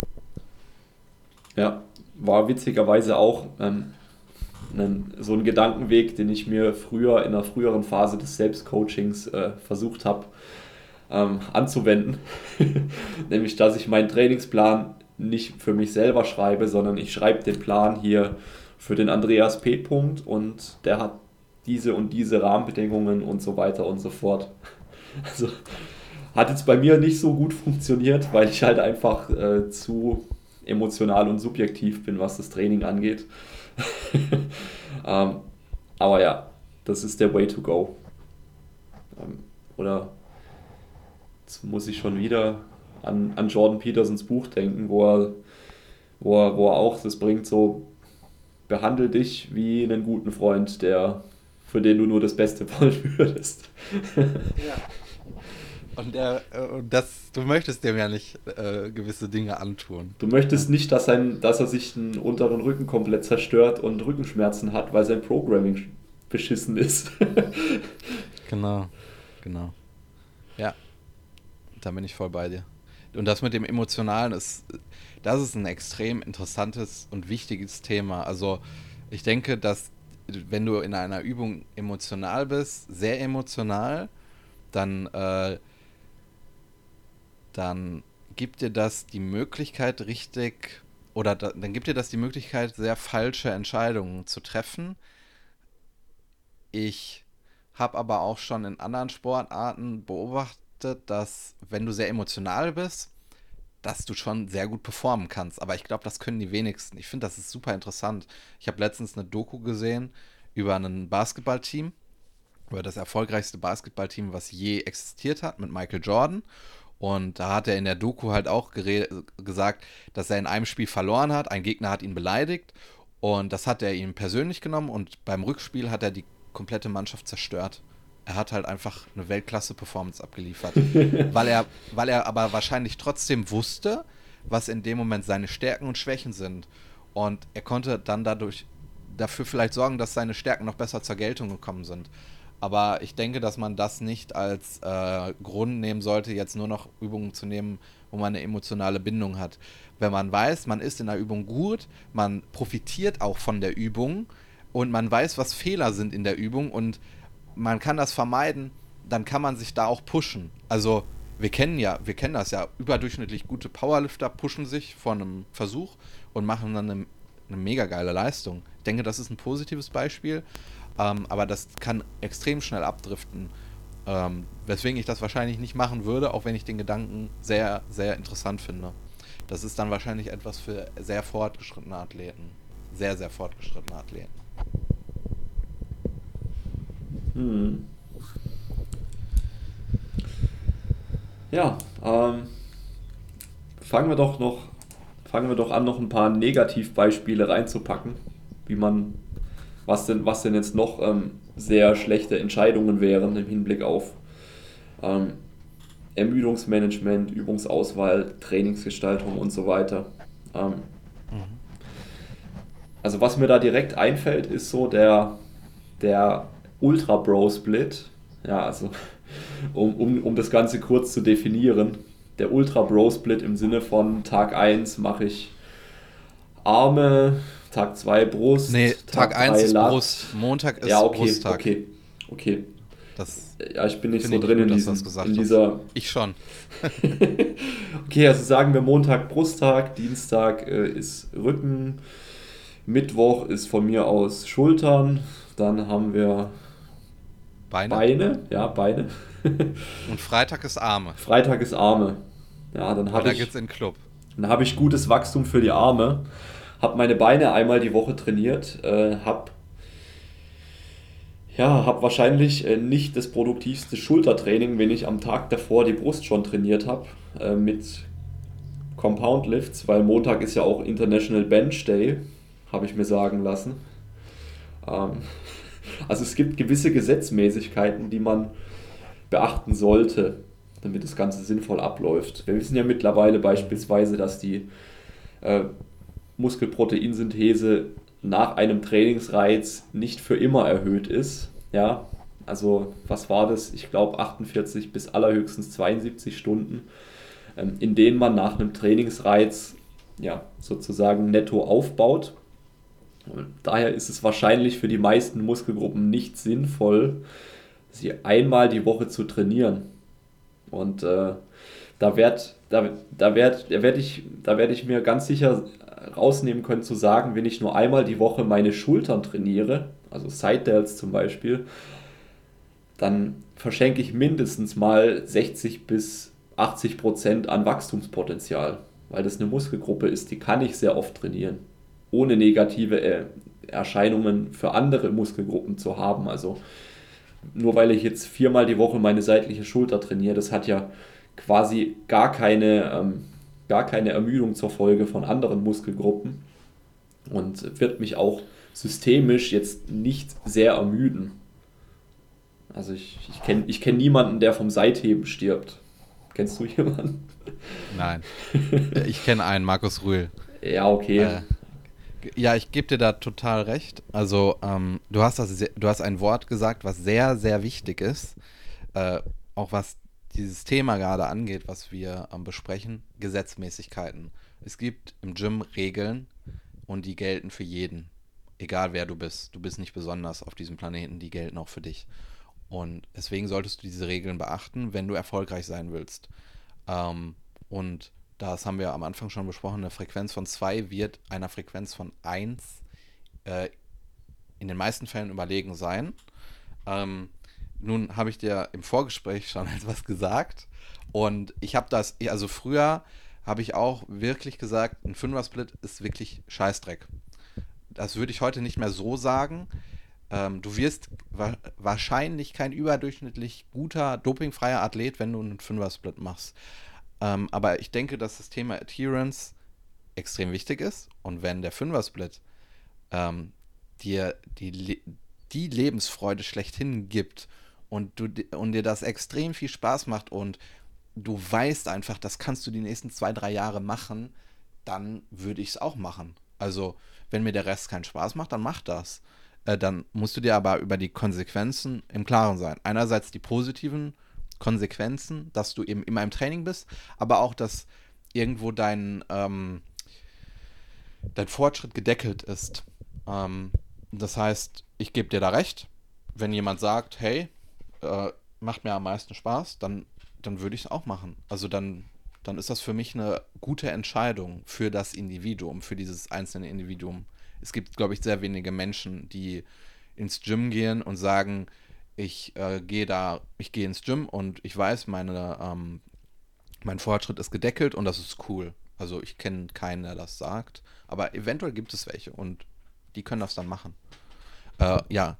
Ja, war witzigerweise auch ähm, ein, so ein Gedankenweg, den ich mir früher in einer früheren Phase des Selbstcoachings äh, versucht habe ähm, anzuwenden. Nämlich, dass ich meinen Trainingsplan nicht für mich selber schreibe, sondern ich schreibe den Plan hier für den Andreas P. Punkt und der hat diese und diese Rahmenbedingungen und so weiter und so fort. Also hat jetzt bei mir nicht so gut funktioniert, weil ich halt einfach äh, zu emotional und subjektiv bin, was das Training angeht. ähm, aber ja, das ist der Way to go. Ähm, oder jetzt muss ich schon wieder an, an Jordan Petersons Buch denken, wo er, wo, er, wo er auch das bringt, so behandle dich wie einen guten Freund, der für den du nur das Beste wollen würdest. Ja. Und der, äh, das, du möchtest dem ja nicht äh, gewisse Dinge antun. Du möchtest nicht, dass, sein, dass er sich den unteren Rücken komplett zerstört und Rückenschmerzen hat, weil sein Programming beschissen ist. genau, genau. Ja, da bin ich voll bei dir. Und das mit dem Emotionalen ist, das ist ein extrem interessantes und wichtiges Thema. Also ich denke, dass wenn du in einer Übung emotional bist, sehr emotional, dann äh, dann gibt dir das die Möglichkeit, richtig, oder da, dann gibt dir das die Möglichkeit, sehr falsche Entscheidungen zu treffen. Ich habe aber auch schon in anderen Sportarten beobachtet, dass wenn du sehr emotional bist, dass du schon sehr gut performen kannst. Aber ich glaube, das können die wenigsten. Ich finde, das ist super interessant. Ich habe letztens eine Doku gesehen über ein Basketballteam, über das erfolgreichste Basketballteam, was je existiert hat, mit Michael Jordan. Und da hat er in der Doku halt auch gesagt, dass er in einem Spiel verloren hat. Ein Gegner hat ihn beleidigt. Und das hat er ihm persönlich genommen. Und beim Rückspiel hat er die komplette Mannschaft zerstört. Er hat halt einfach eine Weltklasse-Performance abgeliefert. weil, er, weil er aber wahrscheinlich trotzdem wusste, was in dem Moment seine Stärken und Schwächen sind. Und er konnte dann dadurch dafür vielleicht sorgen, dass seine Stärken noch besser zur Geltung gekommen sind. Aber ich denke, dass man das nicht als äh, Grund nehmen sollte, jetzt nur noch Übungen zu nehmen, wo man eine emotionale Bindung hat. Wenn man weiß, man ist in der Übung gut, man profitiert auch von der Übung und man weiß, was Fehler sind in der Übung und man kann das vermeiden, dann kann man sich da auch pushen. Also wir kennen ja, wir kennen das ja, überdurchschnittlich gute Powerlifter pushen sich vor einem Versuch und machen dann eine, eine mega geile Leistung. Ich denke, das ist ein positives Beispiel. Ähm, aber das kann extrem schnell abdriften. Ähm, weswegen ich das wahrscheinlich nicht machen würde, auch wenn ich den Gedanken sehr, sehr interessant finde. Das ist dann wahrscheinlich etwas für sehr fortgeschrittene Athleten. Sehr, sehr fortgeschrittene Athleten. Hm. Ja, ähm, fangen wir doch noch, fangen wir doch an, noch ein paar Negativbeispiele reinzupacken, wie man was denn, was denn jetzt noch ähm, sehr schlechte Entscheidungen wären im Hinblick auf ähm, Ermüdungsmanagement, Übungsauswahl, Trainingsgestaltung und so weiter. Ähm. Also was mir da direkt einfällt, ist so der, der Ultra Bro Split. Ja, also um, um, um das Ganze kurz zu definieren. Der Ultra Bro Split im Sinne von Tag 1 mache ich Arme, Tag 2 Brust. Nee, Tag 1 ist Lat. Brust, Montag ist ja, okay, Brusttag. Okay, okay. Das ja, ich bin nicht so drin gut, in, diesen, in dieser. Ich schon. okay, also sagen wir Montag Brusttag, Dienstag äh, ist Rücken, Mittwoch ist von mir aus Schultern, dann haben wir Beine. Beine, ja, Beine. Und Freitag ist Arme. Freitag ist Arme. Ja, dann habe ich. Da geht's in den Club. Dann habe ich gutes Wachstum für die Arme habe meine Beine einmal die Woche trainiert, äh, habe Ja, habe wahrscheinlich äh, nicht das produktivste Schultertraining, wenn ich am Tag davor die Brust schon trainiert habe äh, mit Compound Lifts, weil Montag ist ja auch International Bench Day, habe ich mir sagen lassen. Ähm, also es gibt gewisse Gesetzmäßigkeiten, die man beachten sollte, damit das Ganze sinnvoll abläuft. Wir wissen ja mittlerweile beispielsweise, dass die äh, Muskelproteinsynthese nach einem Trainingsreiz nicht für immer erhöht ist. Ja, also was war das? Ich glaube 48 bis allerhöchstens 72 Stunden, ähm, in denen man nach einem Trainingsreiz ja, sozusagen netto aufbaut. Und daher ist es wahrscheinlich für die meisten Muskelgruppen nicht sinnvoll, sie einmal die Woche zu trainieren. Und äh, da werde da, da werd, da werd ich, werd ich mir ganz sicher rausnehmen können zu sagen, wenn ich nur einmal die Woche meine Schultern trainiere, also Side Delts zum Beispiel, dann verschenke ich mindestens mal 60 bis 80 Prozent an Wachstumspotenzial, weil das eine Muskelgruppe ist, die kann ich sehr oft trainieren, ohne negative äh, Erscheinungen für andere Muskelgruppen zu haben. Also nur weil ich jetzt viermal die Woche meine seitliche Schulter trainiere, das hat ja quasi gar keine ähm, gar keine Ermüdung zur Folge von anderen Muskelgruppen und wird mich auch systemisch jetzt nicht sehr ermüden. Also ich, ich kenne ich kenn niemanden, der vom Seitheben stirbt. Kennst du jemanden? Nein. Ich kenne einen, Markus Rühl. Ja, okay. Äh, ja, ich gebe dir da total recht. Also, ähm, du, hast das, du hast ein Wort gesagt, was sehr, sehr wichtig ist. Äh, auch was dieses Thema gerade angeht, was wir ähm, besprechen, Gesetzmäßigkeiten. Es gibt im Gym Regeln und die gelten für jeden. Egal wer du bist. Du bist nicht besonders auf diesem Planeten, die gelten auch für dich. Und deswegen solltest du diese Regeln beachten, wenn du erfolgreich sein willst. Ähm, und das haben wir am Anfang schon besprochen, eine Frequenz von 2 wird einer Frequenz von 1 äh, in den meisten Fällen überlegen sein. Ähm, nun habe ich dir im Vorgespräch schon etwas gesagt und ich habe das, also früher habe ich auch wirklich gesagt, ein Fünfer-Split ist wirklich Scheißdreck. Das würde ich heute nicht mehr so sagen. Ähm, du wirst wa wahrscheinlich kein überdurchschnittlich guter, dopingfreier Athlet, wenn du einen Fünfer-Split machst. Ähm, aber ich denke, dass das Thema Adherence extrem wichtig ist und wenn der Fünfer-Split ähm, dir die, die Lebensfreude schlechthin gibt und, du, und dir das extrem viel Spaß macht und du weißt einfach, das kannst du die nächsten zwei, drei Jahre machen, dann würde ich es auch machen. Also, wenn mir der Rest keinen Spaß macht, dann mach das. Äh, dann musst du dir aber über die Konsequenzen im Klaren sein. Einerseits die positiven Konsequenzen, dass du eben immer im Training bist, aber auch, dass irgendwo dein, ähm, dein Fortschritt gedeckelt ist. Ähm, das heißt, ich gebe dir da recht, wenn jemand sagt, hey, äh, macht mir am meisten Spaß, dann, dann würde ich es auch machen. Also dann, dann ist das für mich eine gute Entscheidung für das Individuum, für dieses einzelne Individuum. Es gibt, glaube ich, sehr wenige Menschen, die ins Gym gehen und sagen, ich äh, gehe da, ich gehe ins Gym und ich weiß, meine, ähm, mein Fortschritt ist gedeckelt und das ist cool. Also ich kenne keinen, der das sagt, aber eventuell gibt es welche und die können das dann machen. Äh, ja,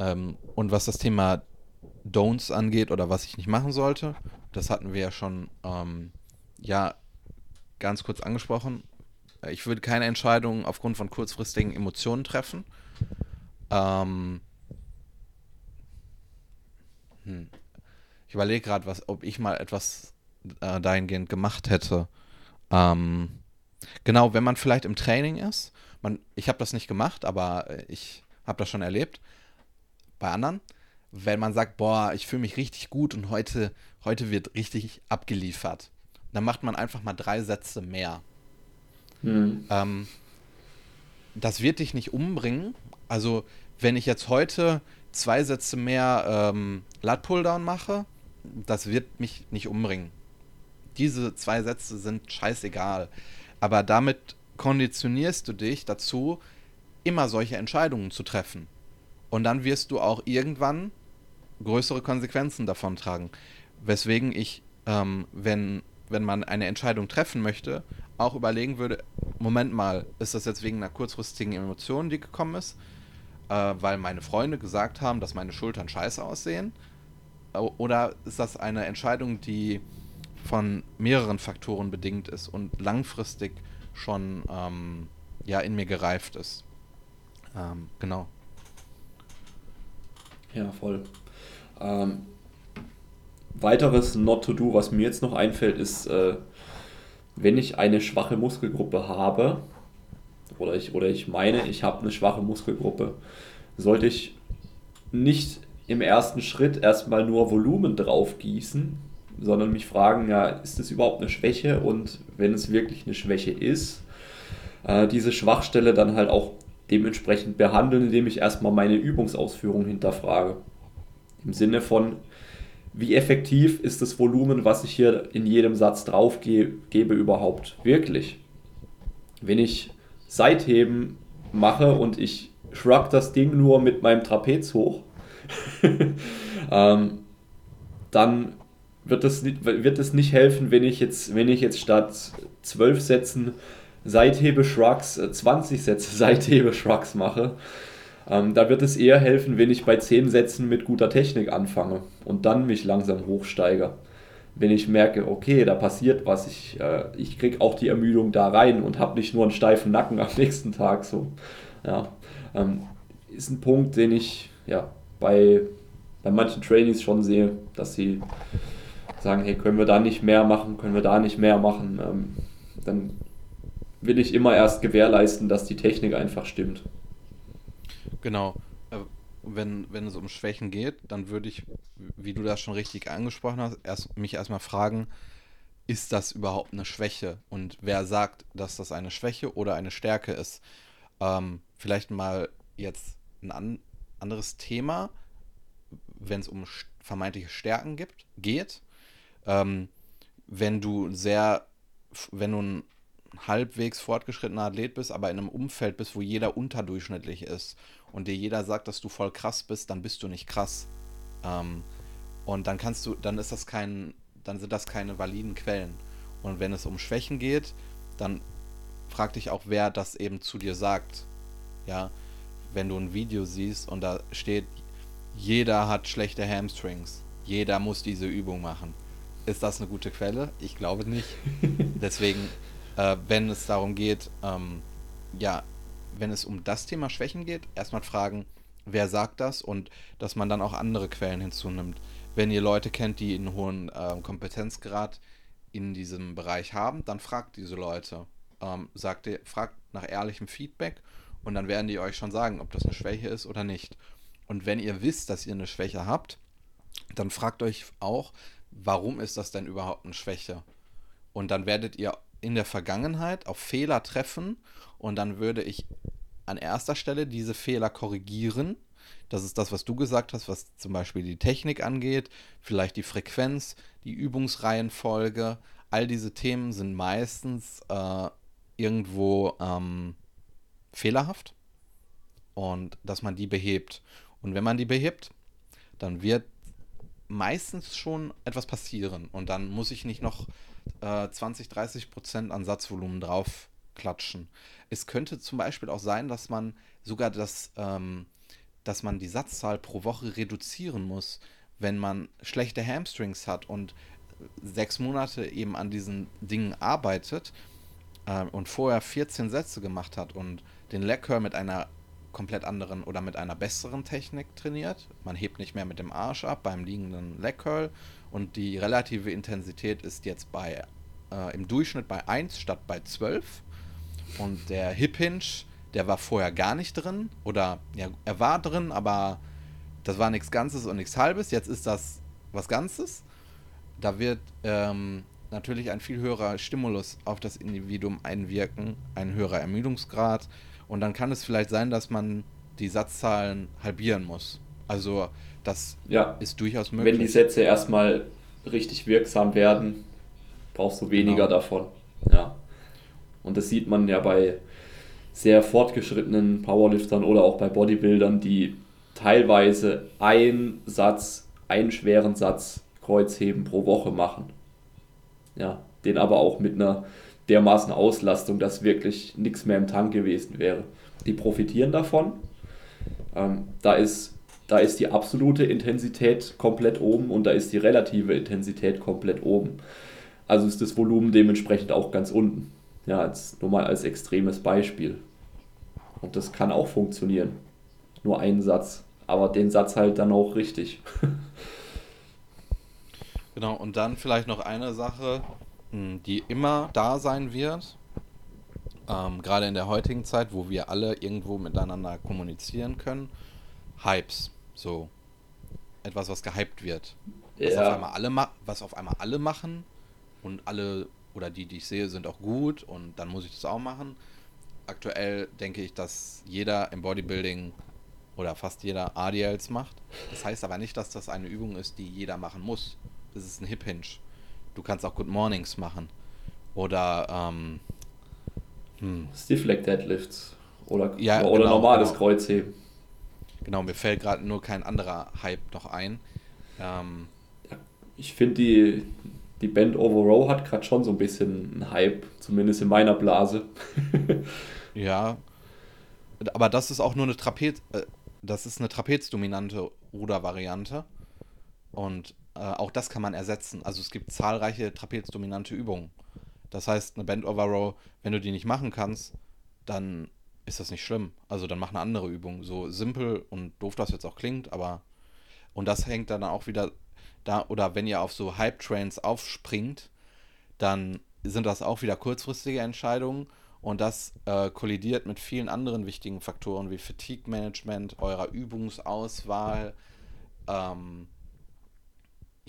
ähm, und was das Thema Don'ts angeht oder was ich nicht machen sollte. Das hatten wir ja schon ähm, ja ganz kurz angesprochen. Ich würde keine Entscheidungen aufgrund von kurzfristigen Emotionen treffen. Ähm, hm. Ich überlege gerade, ob ich mal etwas äh, dahingehend gemacht hätte. Ähm, genau, wenn man vielleicht im Training ist. Man, ich habe das nicht gemacht, aber ich habe das schon erlebt bei anderen wenn man sagt, boah, ich fühle mich richtig gut und heute, heute wird richtig abgeliefert. Dann macht man einfach mal drei Sätze mehr. Mhm. Ähm, das wird dich nicht umbringen. Also, wenn ich jetzt heute zwei Sätze mehr ähm, Lat Pulldown mache, das wird mich nicht umbringen. Diese zwei Sätze sind scheißegal. Aber damit konditionierst du dich dazu, immer solche Entscheidungen zu treffen. Und dann wirst du auch irgendwann größere Konsequenzen davon tragen. Weswegen ich, ähm, wenn, wenn man eine Entscheidung treffen möchte, auch überlegen würde, Moment mal, ist das jetzt wegen einer kurzfristigen Emotion, die gekommen ist? äh, weil meine Freunde gesagt haben, dass meine Schultern scheiße aussehen? Oder ist das eine Entscheidung, die von mehreren Faktoren bedingt ist und langfristig schon ähm, ja, in mir gereift ist? Ähm, genau. Ja, voll. Ähm, weiteres Not-to-Do, was mir jetzt noch einfällt, ist, äh, wenn ich eine schwache Muskelgruppe habe, oder ich, oder ich meine, ich habe eine schwache Muskelgruppe, sollte ich nicht im ersten Schritt erstmal nur Volumen drauf gießen, sondern mich fragen, ja, ist das überhaupt eine Schwäche? Und wenn es wirklich eine Schwäche ist, äh, diese Schwachstelle dann halt auch dementsprechend behandeln, indem ich erstmal meine Übungsausführung hinterfrage. Im Sinne von, wie effektiv ist das Volumen, was ich hier in jedem Satz drauf gebe, überhaupt wirklich? Wenn ich Seitheben mache und ich shrug das Ding nur mit meinem Trapez hoch, ähm, dann wird es, nicht, wird es nicht helfen, wenn ich jetzt, wenn ich jetzt statt zwölf Sätzen Seithebe-Shrugs 20 äh, Sätze Seithebe-Shrugs mache. Ähm, da wird es eher helfen, wenn ich bei 10 Sätzen mit guter Technik anfange und dann mich langsam hochsteige. Wenn ich merke, okay, da passiert was, ich, äh, ich kriege auch die Ermüdung da rein und habe nicht nur einen steifen Nacken am nächsten Tag. So. Ja, ähm, ist ein Punkt, den ich ja, bei, bei manchen Trainees schon sehe, dass sie sagen, hey, können wir da nicht mehr machen, können wir da nicht mehr machen. Ähm, dann will ich immer erst gewährleisten, dass die Technik einfach stimmt. Genau. Äh, wenn, wenn es um Schwächen geht, dann würde ich, wie du das schon richtig angesprochen hast, erst, mich erstmal fragen, ist das überhaupt eine Schwäche? Und wer sagt, dass das eine Schwäche oder eine Stärke ist? Ähm, vielleicht mal jetzt ein an, anderes Thema, wenn es um vermeintliche Stärken gibt, geht. Ähm, wenn du sehr, wenn du ein halbwegs fortgeschrittener Athlet bist, aber in einem Umfeld bist, wo jeder unterdurchschnittlich ist und dir jeder sagt, dass du voll krass bist, dann bist du nicht krass. Ähm, und dann kannst du, dann ist das kein, dann sind das keine validen Quellen. Und wenn es um Schwächen geht, dann frag dich auch, wer das eben zu dir sagt. Ja, wenn du ein Video siehst und da steht, jeder hat schlechte Hamstrings, jeder muss diese Übung machen. Ist das eine gute Quelle? Ich glaube nicht. Deswegen äh, wenn es darum geht, ähm, ja, wenn es um das Thema Schwächen geht, erstmal fragen, wer sagt das und dass man dann auch andere Quellen hinzunimmt. Wenn ihr Leute kennt, die einen hohen äh, Kompetenzgrad in diesem Bereich haben, dann fragt diese Leute. Ähm, sagt ihr, fragt nach ehrlichem Feedback und dann werden die euch schon sagen, ob das eine Schwäche ist oder nicht. Und wenn ihr wisst, dass ihr eine Schwäche habt, dann fragt euch auch, warum ist das denn überhaupt eine Schwäche? Und dann werdet ihr in der Vergangenheit auf Fehler treffen und dann würde ich an erster Stelle diese Fehler korrigieren. Das ist das, was du gesagt hast, was zum Beispiel die Technik angeht, vielleicht die Frequenz, die Übungsreihenfolge. All diese Themen sind meistens äh, irgendwo ähm, fehlerhaft und dass man die behebt. Und wenn man die behebt, dann wird meistens schon etwas passieren und dann muss ich nicht noch äh, 20, 30 Prozent an Satzvolumen drauf klatschen. Es könnte zum Beispiel auch sein, dass man sogar das, ähm, dass man die Satzzahl pro Woche reduzieren muss, wenn man schlechte Hamstrings hat und sechs Monate eben an diesen Dingen arbeitet äh, und vorher 14 Sätze gemacht hat und den Curl mit einer komplett anderen oder mit einer besseren Technik trainiert. Man hebt nicht mehr mit dem Arsch ab beim liegenden Leg Curl und die relative Intensität ist jetzt bei äh, im Durchschnitt bei 1 statt bei 12. Und der Hip Hinge, der war vorher gar nicht drin. Oder ja, er war drin, aber das war nichts Ganzes und nichts Halbes. Jetzt ist das was Ganzes. Da wird ähm, natürlich ein viel höherer Stimulus auf das Individuum einwirken, ein höherer Ermüdungsgrad. Und dann kann es vielleicht sein, dass man die Satzzahlen halbieren muss. Also das ja. ist durchaus möglich. Wenn die Sätze erstmal richtig wirksam werden, brauchst du weniger genau. davon. Ja. Und das sieht man ja bei sehr fortgeschrittenen Powerliftern oder auch bei Bodybuildern, die teilweise einen Satz, einen schweren Satz Kreuzheben pro Woche machen. Ja, den aber auch mit einer dermaßen Auslastung, dass wirklich nichts mehr im Tank gewesen wäre. Die profitieren davon, Ähm, da, ist, da ist die absolute Intensität komplett oben und da ist die relative Intensität komplett oben. Also ist das Volumen dementsprechend auch ganz unten. Ja, als, nur mal als extremes Beispiel. Und das kann auch funktionieren. Nur einen Satz. Aber den Satz halt dann auch richtig. genau, und dann vielleicht noch eine Sache, die immer da sein wird. Ähm, gerade in der heutigen Zeit, wo wir alle irgendwo miteinander kommunizieren können. Hypes. So. Etwas, was gehypt wird. Was, ja. auf einmal alle was auf einmal alle machen und alle oder die, die ich sehe, sind auch gut und dann muss ich das auch machen. Aktuell denke ich, dass jeder im Bodybuilding oder fast jeder ADLs macht. Das heißt aber nicht, dass das eine Übung ist, die jeder machen muss. Das ist ein Hip Hinge. Du kannst auch Good Mornings machen. Oder ähm, hm. Stiff Leg Deadlifts. Oder, ja, oder genau, normales genau. Kreuzheben. Genau, mir fällt gerade nur kein anderer Hype noch ein. Ähm, ich finde die, die Band Over Row hat gerade schon so ein bisschen einen Hype, zumindest in meiner Blase. ja, aber das ist auch nur eine Trapez, äh, das ist eine trapezdominante Rudervariante und äh, auch das kann man ersetzen. Also es gibt zahlreiche trapezdominante Übungen. Das heißt, eine Band Over Row, wenn du die nicht machen kannst, dann ist das nicht schlimm. Also dann mach eine andere Übung. So simpel und doof das jetzt auch klingt, aber und das hängt dann auch wieder da, oder wenn ihr auf so Hype-Trains aufspringt, dann sind das auch wieder kurzfristige Entscheidungen und das äh, kollidiert mit vielen anderen wichtigen Faktoren wie Fatigue-Management, eurer Übungsauswahl, ähm,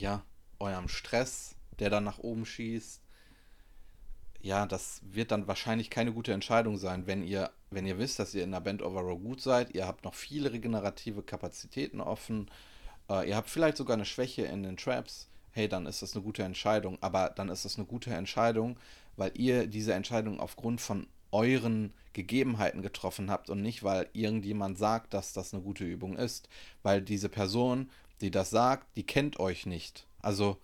ja, eurem Stress, der dann nach oben schießt. Ja, das wird dann wahrscheinlich keine gute Entscheidung sein, wenn ihr, wenn ihr wisst, dass ihr in der Band Overall gut seid, ihr habt noch viele regenerative Kapazitäten offen, äh, ihr habt vielleicht sogar eine Schwäche in den Traps, hey, dann ist das eine gute Entscheidung. Aber dann ist das eine gute Entscheidung, weil ihr diese Entscheidung aufgrund von euren Gegebenheiten getroffen habt und nicht, weil irgendjemand sagt, dass das eine gute Übung ist. Weil diese Person, die das sagt, die kennt euch nicht. Also,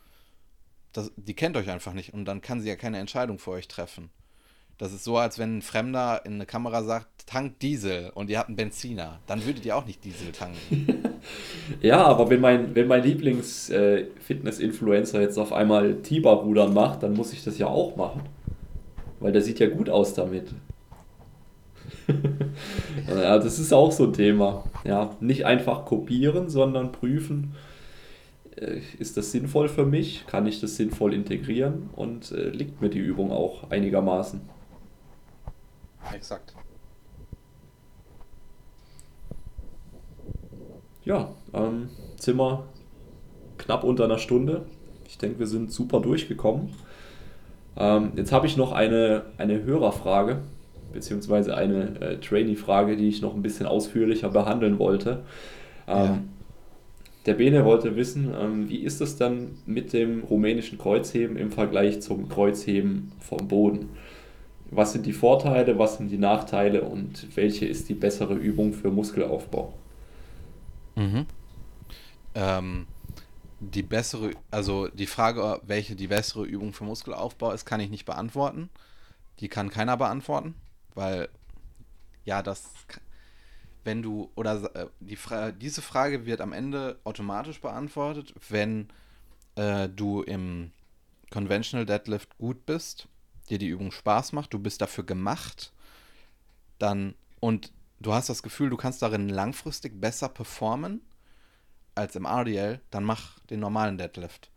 das, die kennt euch einfach nicht und dann kann sie ja keine Entscheidung für euch treffen. Das ist so, als wenn ein Fremder in eine Kamera sagt, tank Diesel und ihr habt einen Benziner. Dann würdet ihr auch nicht Diesel tanken. ja, aber wenn mein, wenn mein Lieblings-Fitness-Influencer äh, jetzt auf einmal Tiber-Rudern macht, dann muss ich das ja auch machen. Weil der sieht ja gut aus damit. ja, das ist auch so ein Thema. Ja, nicht einfach kopieren, sondern prüfen, äh, ist das sinnvoll für mich? Kann ich das sinnvoll integrieren? Und äh, liegt mir die Übung auch einigermaßen? Exakt. Ja, ähm, Zimmer knapp unter einer Stunde. Ich denke, wir sind super durchgekommen. Ähm, jetzt habe ich noch eine, eine Hörerfrage, beziehungsweise eine äh, Trainee-Frage, die ich noch ein bisschen ausführlicher behandeln wollte. Ähm, ja. Der Bene wollte wissen, ähm, wie ist es dann mit dem rumänischen Kreuzheben im Vergleich zum Kreuzheben vom Boden? was sind die Vorteile, was sind die Nachteile und welche ist die bessere Übung für Muskelaufbau? Mhm. Ähm, die bessere, also die Frage, welche die bessere Übung für Muskelaufbau ist, kann ich nicht beantworten. Die kann keiner beantworten, weil ja, das, wenn du, oder äh, die Fra diese Frage wird am Ende automatisch beantwortet, wenn äh, du im Conventional Deadlift gut bist dir die Übung Spaß macht, du bist dafür gemacht, dann und du hast das Gefühl, du kannst darin langfristig besser performen als im RDL, dann mach den normalen Deadlift.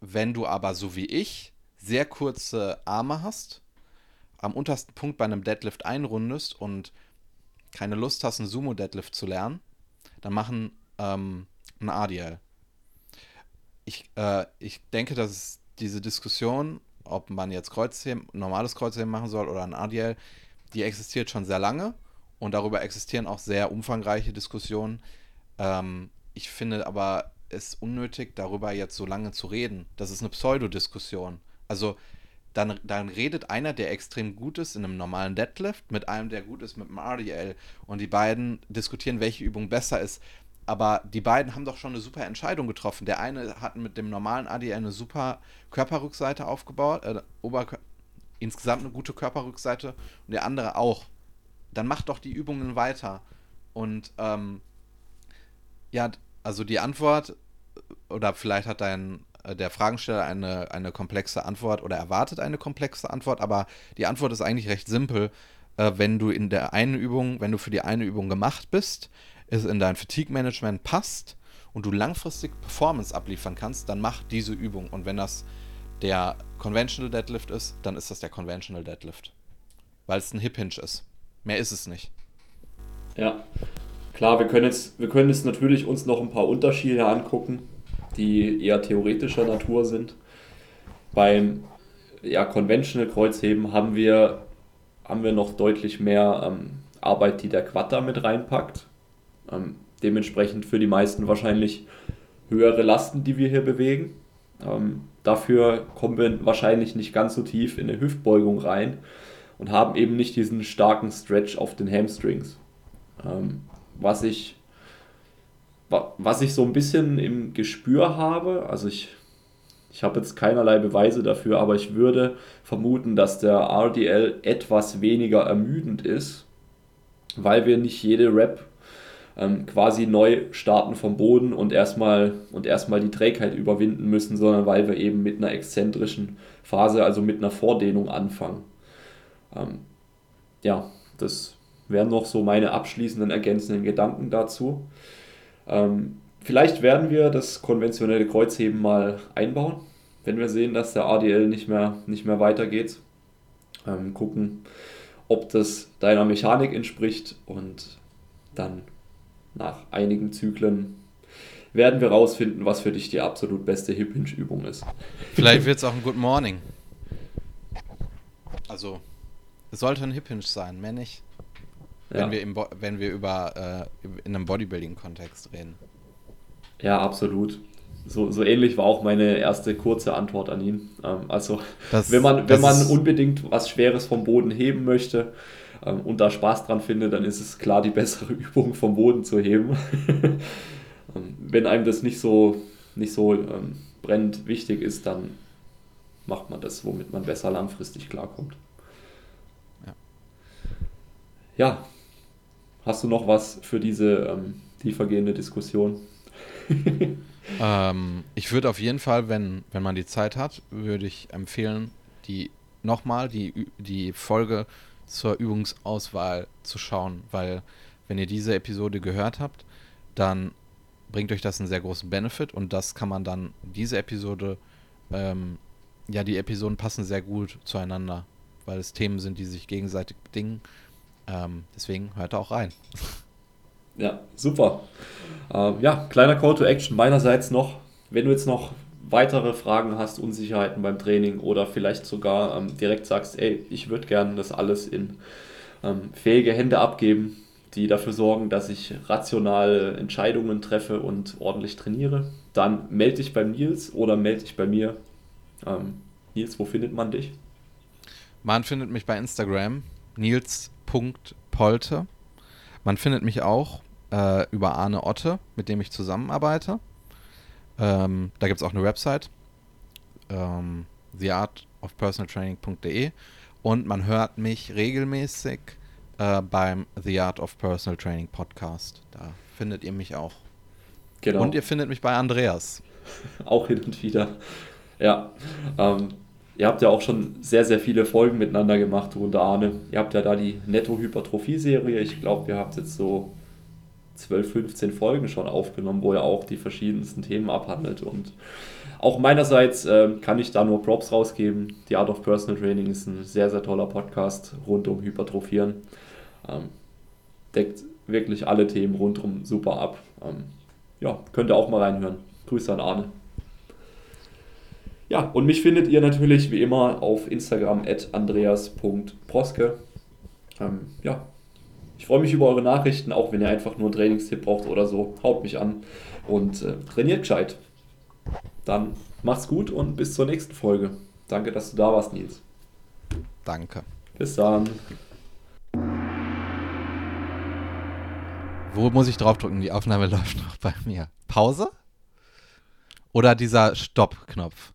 Wenn du aber so wie ich sehr kurze Arme hast, am untersten Punkt bei einem Deadlift einrundest und keine Lust hast, einen Sumo-Deadlift zu lernen, dann machen ähm, ein RDL. Ich, äh, ich denke, dass diese Diskussion ob man jetzt Kreuzheben, normales Kreuzheben machen soll oder ein ADL, die existiert schon sehr lange und darüber existieren auch sehr umfangreiche Diskussionen. Ähm, ich finde aber es unnötig, darüber jetzt so lange zu reden. Das ist eine Pseudodiskussion. Also dann, dann redet einer, der extrem gut ist in einem normalen Deadlift, mit einem, der gut ist mit einem RDL und die beiden diskutieren, welche Übung besser ist. Aber die beiden haben doch schon eine super Entscheidung getroffen. Der eine hat mit dem normalen ADL eine super Körperrückseite aufgebaut, äh, Oberkör insgesamt eine gute Körperrückseite und der andere auch. Dann macht doch die Übungen weiter. Und ähm, ja, also die Antwort, oder vielleicht hat dein der Fragensteller eine, eine komplexe Antwort oder erwartet eine komplexe Antwort, aber die Antwort ist eigentlich recht simpel. Äh, wenn du in der einen Übung, wenn du für die eine Übung gemacht bist, es in dein Fatigue-Management passt und du langfristig Performance abliefern kannst, dann mach diese Übung. Und wenn das der Conventional Deadlift ist, dann ist das der Conventional Deadlift. Weil es ein Hip Hinge ist. Mehr ist es nicht. Ja, klar, wir können jetzt, wir können jetzt natürlich uns noch ein paar Unterschiede angucken die eher theoretischer Natur sind. Beim ja, Conventional Kreuzheben haben wir, haben wir noch deutlich mehr ähm, Arbeit, die der Quad da mit reinpackt. Ähm, dementsprechend für die meisten wahrscheinlich höhere Lasten, die wir hier bewegen. Ähm, dafür kommen wir wahrscheinlich nicht ganz so tief in eine Hüftbeugung rein und haben eben nicht diesen starken Stretch auf den Hamstrings. Ähm, was ich was ich so ein bisschen im Gespür habe, also ich, ich habe jetzt keinerlei Beweise dafür, aber ich würde vermuten, dass der RDL etwas weniger ermüdend ist, weil wir nicht jede Rap ähm, quasi neu starten vom Boden und erstmal und erstmal die Trägheit überwinden müssen, sondern weil wir eben mit einer exzentrischen Phase, also mit einer Vordehnung anfangen. Ähm, ja, das wären noch so meine abschließenden ergänzenden Gedanken dazu. Ähm, vielleicht werden wir das konventionelle Kreuzheben mal einbauen, wenn wir sehen, dass der ADL nicht mehr, nicht mehr weitergeht. Ähm, gucken, ob das deiner Mechanik entspricht und dann nach einigen Zyklen werden wir rausfinden, was für dich die absolut beste Hip Hinge Übung ist. Vielleicht wird es auch ein Good Morning. Also, es sollte ein Hip Hinge sein, mehr nicht. Ja. Wenn, wir im wenn wir über äh, in einem Bodybuilding-Kontext reden. Ja, absolut. So, so ähnlich war auch meine erste kurze Antwort an ihn. Ähm, also, das, wenn man, wenn man unbedingt was Schweres vom Boden heben möchte ähm, und da Spaß dran findet, dann ist es klar die bessere Übung vom Boden zu heben. ähm, wenn einem das nicht so, nicht so ähm, brennend wichtig ist, dann macht man das, womit man besser langfristig klarkommt. Ja, ja Hast du noch was für diese ähm, tiefergehende Diskussion? ähm, ich würde auf jeden Fall, wenn, wenn man die Zeit hat, würde ich empfehlen, die nochmal die, die Folge zur Übungsauswahl zu schauen, weil wenn ihr diese Episode gehört habt, dann bringt euch das einen sehr großen Benefit und das kann man dann, diese Episode, ähm, ja, die Episoden passen sehr gut zueinander, weil es Themen sind, die sich gegenseitig bedingen ähm, deswegen hört da auch rein. Ja, super. Ähm, ja, kleiner Call to Action meinerseits noch. Wenn du jetzt noch weitere Fragen hast, Unsicherheiten beim Training oder vielleicht sogar ähm, direkt sagst, ey, ich würde gerne das alles in ähm, fähige Hände abgeben, die dafür sorgen, dass ich rational Entscheidungen treffe und ordentlich trainiere, dann melde dich beim Nils oder melde dich bei mir. Ähm, Nils, wo findet man dich? Man findet mich bei Instagram, Nils Polte. Man findet mich auch äh, über Arne Otte, mit dem ich zusammenarbeite. Ähm, da gibt es auch eine Website, ähm, theartofpersonaltraining.de und man hört mich regelmäßig äh, beim The Art of Personal Training Podcast. Da findet ihr mich auch. Genau. Und ihr findet mich bei Andreas. auch hin und wieder. Ja. Ähm, Ihr habt ja auch schon sehr, sehr viele Folgen miteinander gemacht, du und Arne. Ihr habt ja da die Netto-Hypertrophie-Serie. Ich glaube, ihr habt jetzt so 12, 15 Folgen schon aufgenommen, wo ihr auch die verschiedensten Themen abhandelt. Und auch meinerseits äh, kann ich da nur Props rausgeben. Die Art of Personal Training ist ein sehr, sehr toller Podcast rund um Hypertrophieren. Ähm, deckt wirklich alle Themen rundum super ab. Ähm, ja, könnt ihr auch mal reinhören. Grüße an Arne. Ja, und mich findet ihr natürlich wie immer auf Instagram at andreas.proske. Ähm, ja, ich freue mich über eure Nachrichten, auch wenn ihr einfach nur einen Trainingstipp braucht oder so. Haut mich an und äh, trainiert gescheit. Dann macht's gut und bis zur nächsten Folge. Danke, dass du da warst, Nils. Danke. Bis dann. Wo muss ich draufdrücken? Die Aufnahme läuft noch bei mir. Pause? Oder dieser Stopp-Knopf?